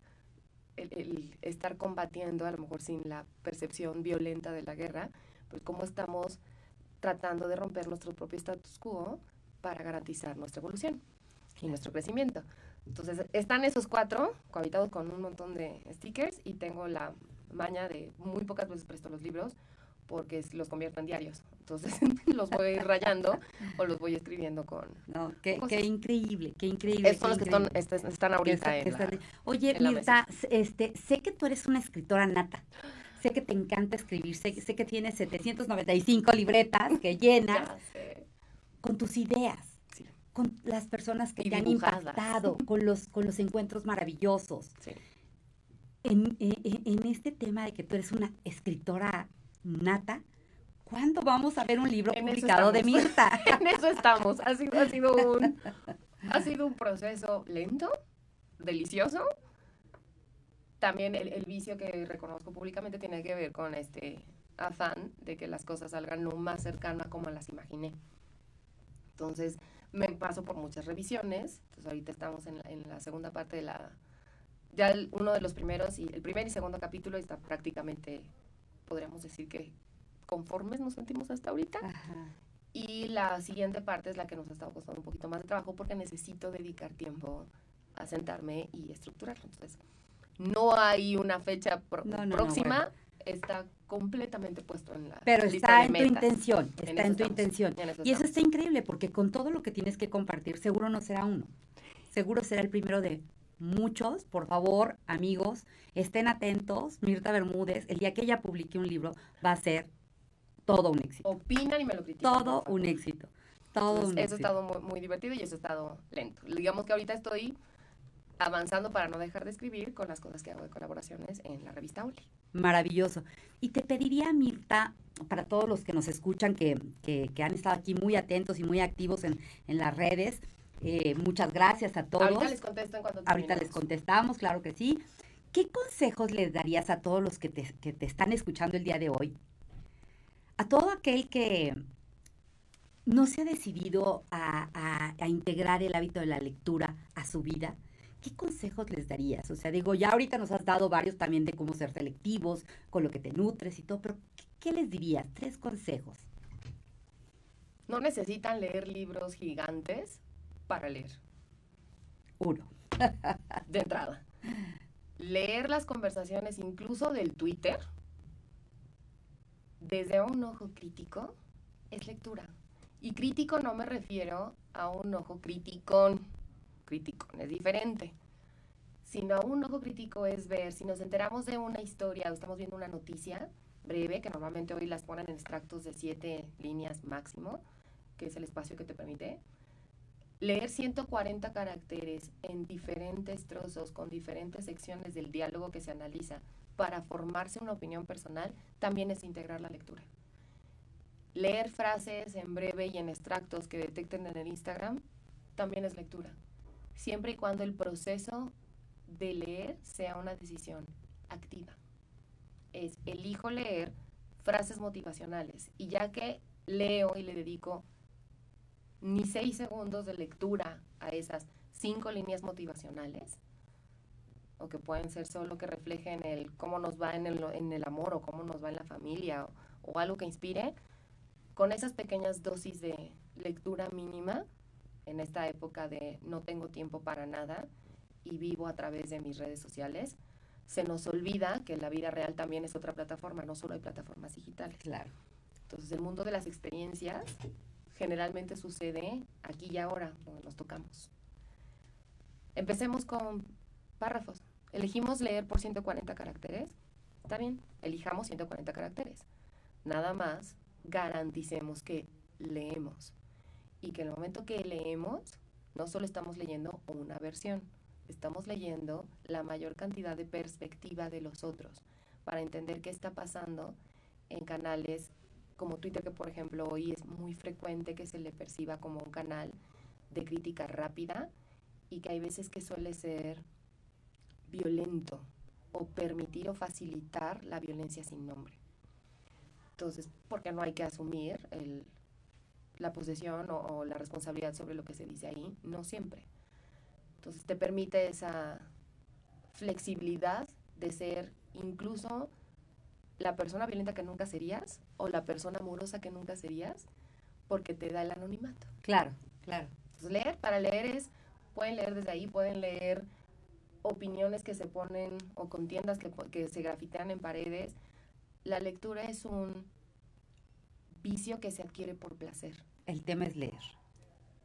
el, el estar combatiendo, a lo mejor sin la percepción violenta de la guerra, pues cómo estamos tratando de romper nuestro propio status quo para garantizar nuestra evolución y nuestro crecimiento. Entonces, están esos cuatro, cohabitados con un montón de stickers, y tengo la maña de muy pocas veces presto los libros porque los convierto en diarios. Entonces, [laughs] los voy rayando o los voy escribiendo con... No, qué, qué increíble, qué increíble. Estos son los que están, increíble. este- están Que ahorita está- en que la- Oye, en Mirta, este, sé que tú eres una escritora nata. Sé que te encanta escribir, sé, sé que tienes 795 libretas que [laughs] llenas con tus ideas, Sí, con las personas que Y te han impactado, con los, con los encuentros maravillosos. sí. En, en- en este tema de que tú eres una escritora nata, ¿Cuándo vamos a ver un libro En publicado de. Mirta? [laughs] en eso estamos. Ha sido, ha sido un, [laughs] ha sido un proceso lento, delicioso. También el, el vicio que reconozco públicamente tiene que ver con este afán de que las cosas salgan lo más cercano a como las imaginé. Entonces, me paso por muchas revisiones. Entonces, ahorita estamos en la, en la segunda parte de la... Ya el- uno de los primeros, y el primer y segundo capítulo está prácticamente, podríamos decir que conformes nos sentimos hasta ahorita. Ajá. Y la siguiente parte es la que nos ha estado costando un poquito más de trabajo porque necesito dedicar tiempo a sentarme y estructurarlo. Entonces, no hay una fecha pro- No, no, no, próxima, bueno. está completamente puesto en la Pero lista está de en tu intención, En está en tu estamos, intención. en eso Y eso está increíble porque con todo lo que tienes que compartir, seguro no será uno. Seguro será el primero de muchos. Por favor, amigos, estén atentos. Mirta Bermúdez, el día que ella publique un libro, va a ser todo un éxito. Opinan y me lo critican. Todo un éxito. Todo Entonces, un eso ha estado muy, muy divertido y eso ha estado lento. Digamos que ahorita estoy avanzando para no dejar de escribir con las cosas que hago de colaboraciones en la revista Oli. Maravilloso. Y te pediría, Mirta, para todos los que nos escuchan, que, que- que han estado aquí muy atentos y muy activos en, en las redes, eh, muchas gracias a todos. Ahorita les contesto en cuanto Ahorita les contestamos, claro que sí. ¿Qué consejos les darías a todos los que te, que te están escuchando el día de hoy? A todo aquel que no se ha decidido a, a- a integrar el hábito de la lectura a su vida, ¿qué consejos les darías? O sea, digo, ya ahorita nos has dado varios también de cómo ser selectivos, con lo que te nutres y todo, pero ¿qué, qué les dirías? Tres consejos. No necesitan leer libros gigantes para leer, Uno. [laughs] de entrada. Leer las conversaciones incluso del Twitter desde un ojo crítico es lectura. Y crítico no me refiero a un ojo criticón. Criticón es diferente. Sino un ojo crítico es ver si nos enteramos de una historia o estamos viendo una noticia breve, que normalmente hoy las ponen en extractos de siete líneas máximo, que es el espacio que te permite. Leer 140 caracteres en diferentes trozos, con diferentes secciones del diálogo que se analiza, para formarse una opinión personal, también es integrar la lectura. Leer frases en breve y en extractos que detecten en el Instagram, también es lectura. Siempre y cuando el proceso de leer sea una decisión activa. Es elijo leer frases motivacionales y ya que leo y le dedico ni seis segundos de lectura a esas cinco líneas motivacionales, o que pueden ser solo que reflejen el cómo nos va en el, amor o cómo nos va en la familia o algo que inspire, con esas pequeñas dosis de lectura mínima, en esta época de no tengo tiempo para nada y vivo a través de mis redes sociales, se nos olvida que la vida real también es otra plataforma, no solo hay plataformas digitales. Claro. Entonces, el mundo de las experiencias generalmente sucede aquí y ahora, donde nos tocamos. Empecemos con párrafos. Elegimos leer por 140 caracteres. Está bien, elijamos 140 caracteres. Nada más garanticemos que leemos. Y que en el momento que leemos, no solo estamos leyendo una versión, estamos leyendo la mayor cantidad de perspectiva de los otros para entender qué está pasando en canales como Twitter, que por ejemplo hoy es muy frecuente que se le perciba como un canal de crítica rápida y que hay veces que suele ser violento o permitir o facilitar la violencia sin nombre. Entonces, porque no hay que asumir el, la posesión o, o la responsabilidad sobre lo que se dice ahí, no siempre. Entonces te permite esa flexibilidad de ser incluso la persona violenta que nunca serías o la persona amorosa que nunca serías porque te da el anonimato. Claro, claro. Entonces leer, para leer es, pueden leer desde ahí, pueden leer opiniones que se ponen o contiendas que, que se grafitean en paredes. La lectura es un vicio que se adquiere por placer El tema es leer.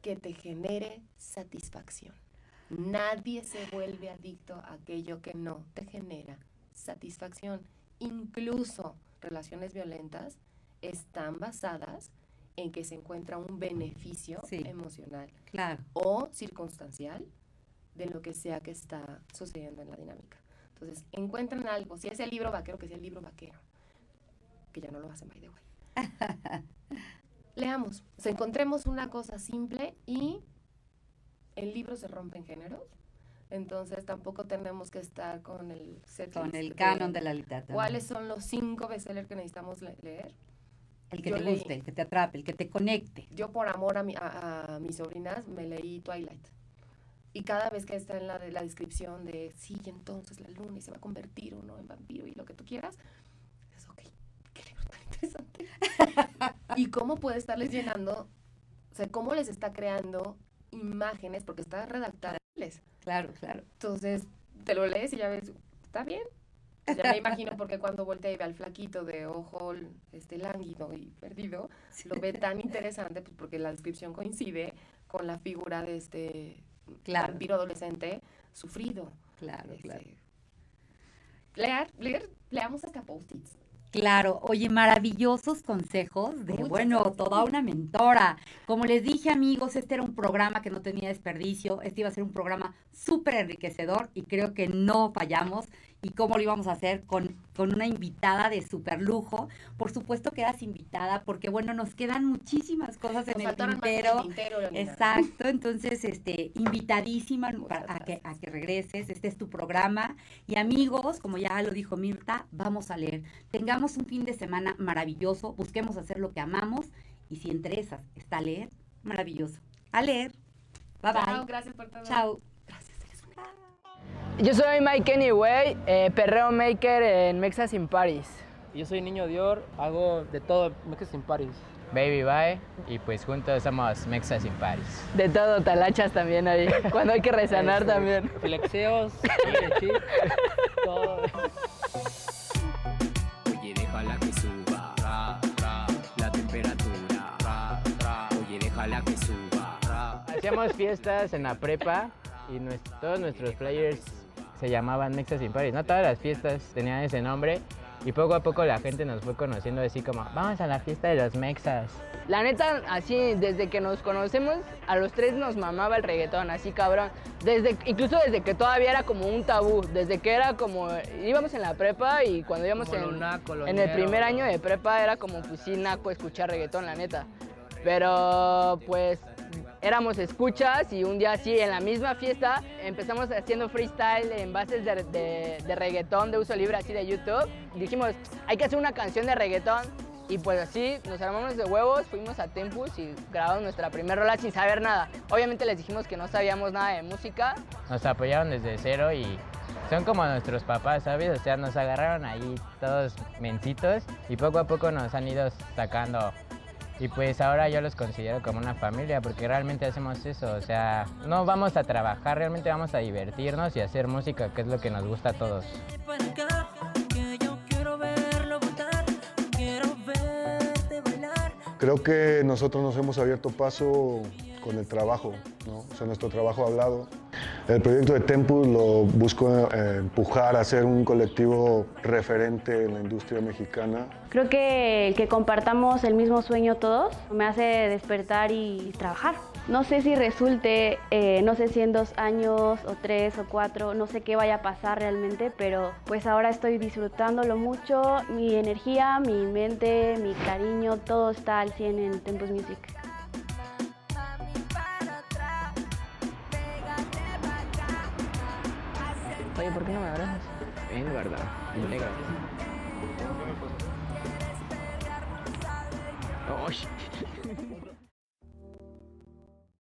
que te genere satisfacción. Nadie se vuelve adicto a aquello que no te genera satisfacción. Incluso relaciones violentas están basadas en que se encuentra un beneficio Sí. emocional Claro. o circunstancial de lo que sea que está sucediendo en la dinámica. Entonces, encuentran algo, si es el libro vaquero, que sea el libro vaquero, que ya no lo hacen, by the way. [laughs] Leamos, o sea, encontremos una cosa simple y el libro se rompe en géneros. Entonces tampoco tenemos que estar con el Con el de canon de la literatura. ¿Cuáles son los cinco bestsellers que necesitamos le- leer? El que yo te leí. guste, el que te atrape, el que te conecte. Yo por amor a, mi- a, a mis sobrinas me leí Twilight. Y cada vez que está en la, de la descripción de, sí, y entonces la luna y se va a convertir o no en vampiro y lo que tú quieras, es ok, qué libro tan interesante. Y cómo puede estarles llenando, o sea, cómo les está creando imágenes, porque está inglés. Claro, claro. Entonces, te lo lees y ya ves, está bien. Ya me imagino porque cuando voltea y ve al flaquito de ojo este lánguido y perdido, lo ve tan interesante pues porque la descripción coincide con la figura de este Claro. vampiro adolescente sufrido. Claro, Este, claro. Leer, leer, leamos hasta post-its. Claro, oye, maravillosos consejos de, Muchas bueno, gracias. toda una mentora. Como les dije, amigos, este era un programa que no tenía desperdicio, este iba a ser un programa súper enriquecedor y creo que no fallamos. ¿Y cómo lo íbamos a hacer? Con, con una invitada de súper lujo. Por supuesto que eras invitada porque, bueno, nos quedan muchísimas cosas en Nos el en tintero. Exacto, entonces, este, invitadísima para- a que, a que regreses, este es tu programa. Y amigos, como ya lo dijo Mirta, vamos a leer. Tengamos un fin de semana maravilloso, busquemos hacer lo que amamos y si entre esas está leer, maravilloso. A leer. Bye Chao, bye. gracias por todo. Chao. Yo soy Mike Anyway, eh, perreo maker en Mexas in Paris. Yo soy Niño Dior, hago de todo, Mexas in Paris. Baby Bye y pues juntos somos Mexas in Paris. De todo, talachas también ahí. [laughs] Cuando hay que resanar también. Flexeos, [laughs] chip, todo. Oye, déjala que suba ra, ra, la temperatura. Ra, ra. Oye, déjala que suba. ra. Hacíamos fiestas en la prepa y todos nuestros players se llamaban Mexas in Paris. No todas las fiestas tenían ese nombre y poco a poco la gente nos fue conociendo así como, vamos a la fiesta de los Mexas. La neta, así, desde que nos conocemos, a los tres nos mamaba el reggaetón, así cabrón. Desde, incluso desde que todavía era como un tabú, desde que era como, íbamos en la prepa y cuando íbamos en, naco, en el primer año de prepa era como, pues sí, naco escuchar reggaetón, la neta. Pero, pues, éramos escuchas y un día así, en la misma fiesta, empezamos haciendo freestyle en bases de, de, de reggaetón de uso libre, así de YouTube. Dijimos, hay que hacer una canción de reggaetón. Y pues así nos armamos de huevos, fuimos a Tempus y grabamos nuestra primera rola sin saber nada. Obviamente les dijimos que no sabíamos nada de música. Nos apoyaron desde cero y son como nuestros papás, ¿sabes? O sea, nos agarraron ahí todos mencitos y poco a poco nos han ido sacando. Y pues ahora yo los considero como una familia porque realmente hacemos eso, o sea, no vamos a trabajar, realmente vamos a divertirnos y hacer música, que es lo que nos gusta a todos. Creo que nosotros nos hemos abierto paso con el trabajo, ¿no? O sea, nuestro trabajo hablado. El proyecto de Tempus lo busco eh, empujar a ser un colectivo referente en la industria mexicana. Creo que el que compartamos el mismo sueño todos me hace despertar y trabajar. No sé si resulte, eh, no sé si en dos años o tres o cuatro, no sé qué vaya a pasar realmente, pero pues ahora estoy disfrutándolo mucho. Mi energía, mi mente, mi cariño, todo está al 100 en Tempus Music. Oye, ¿por qué no me abrazas? En verdad, negro. Oye.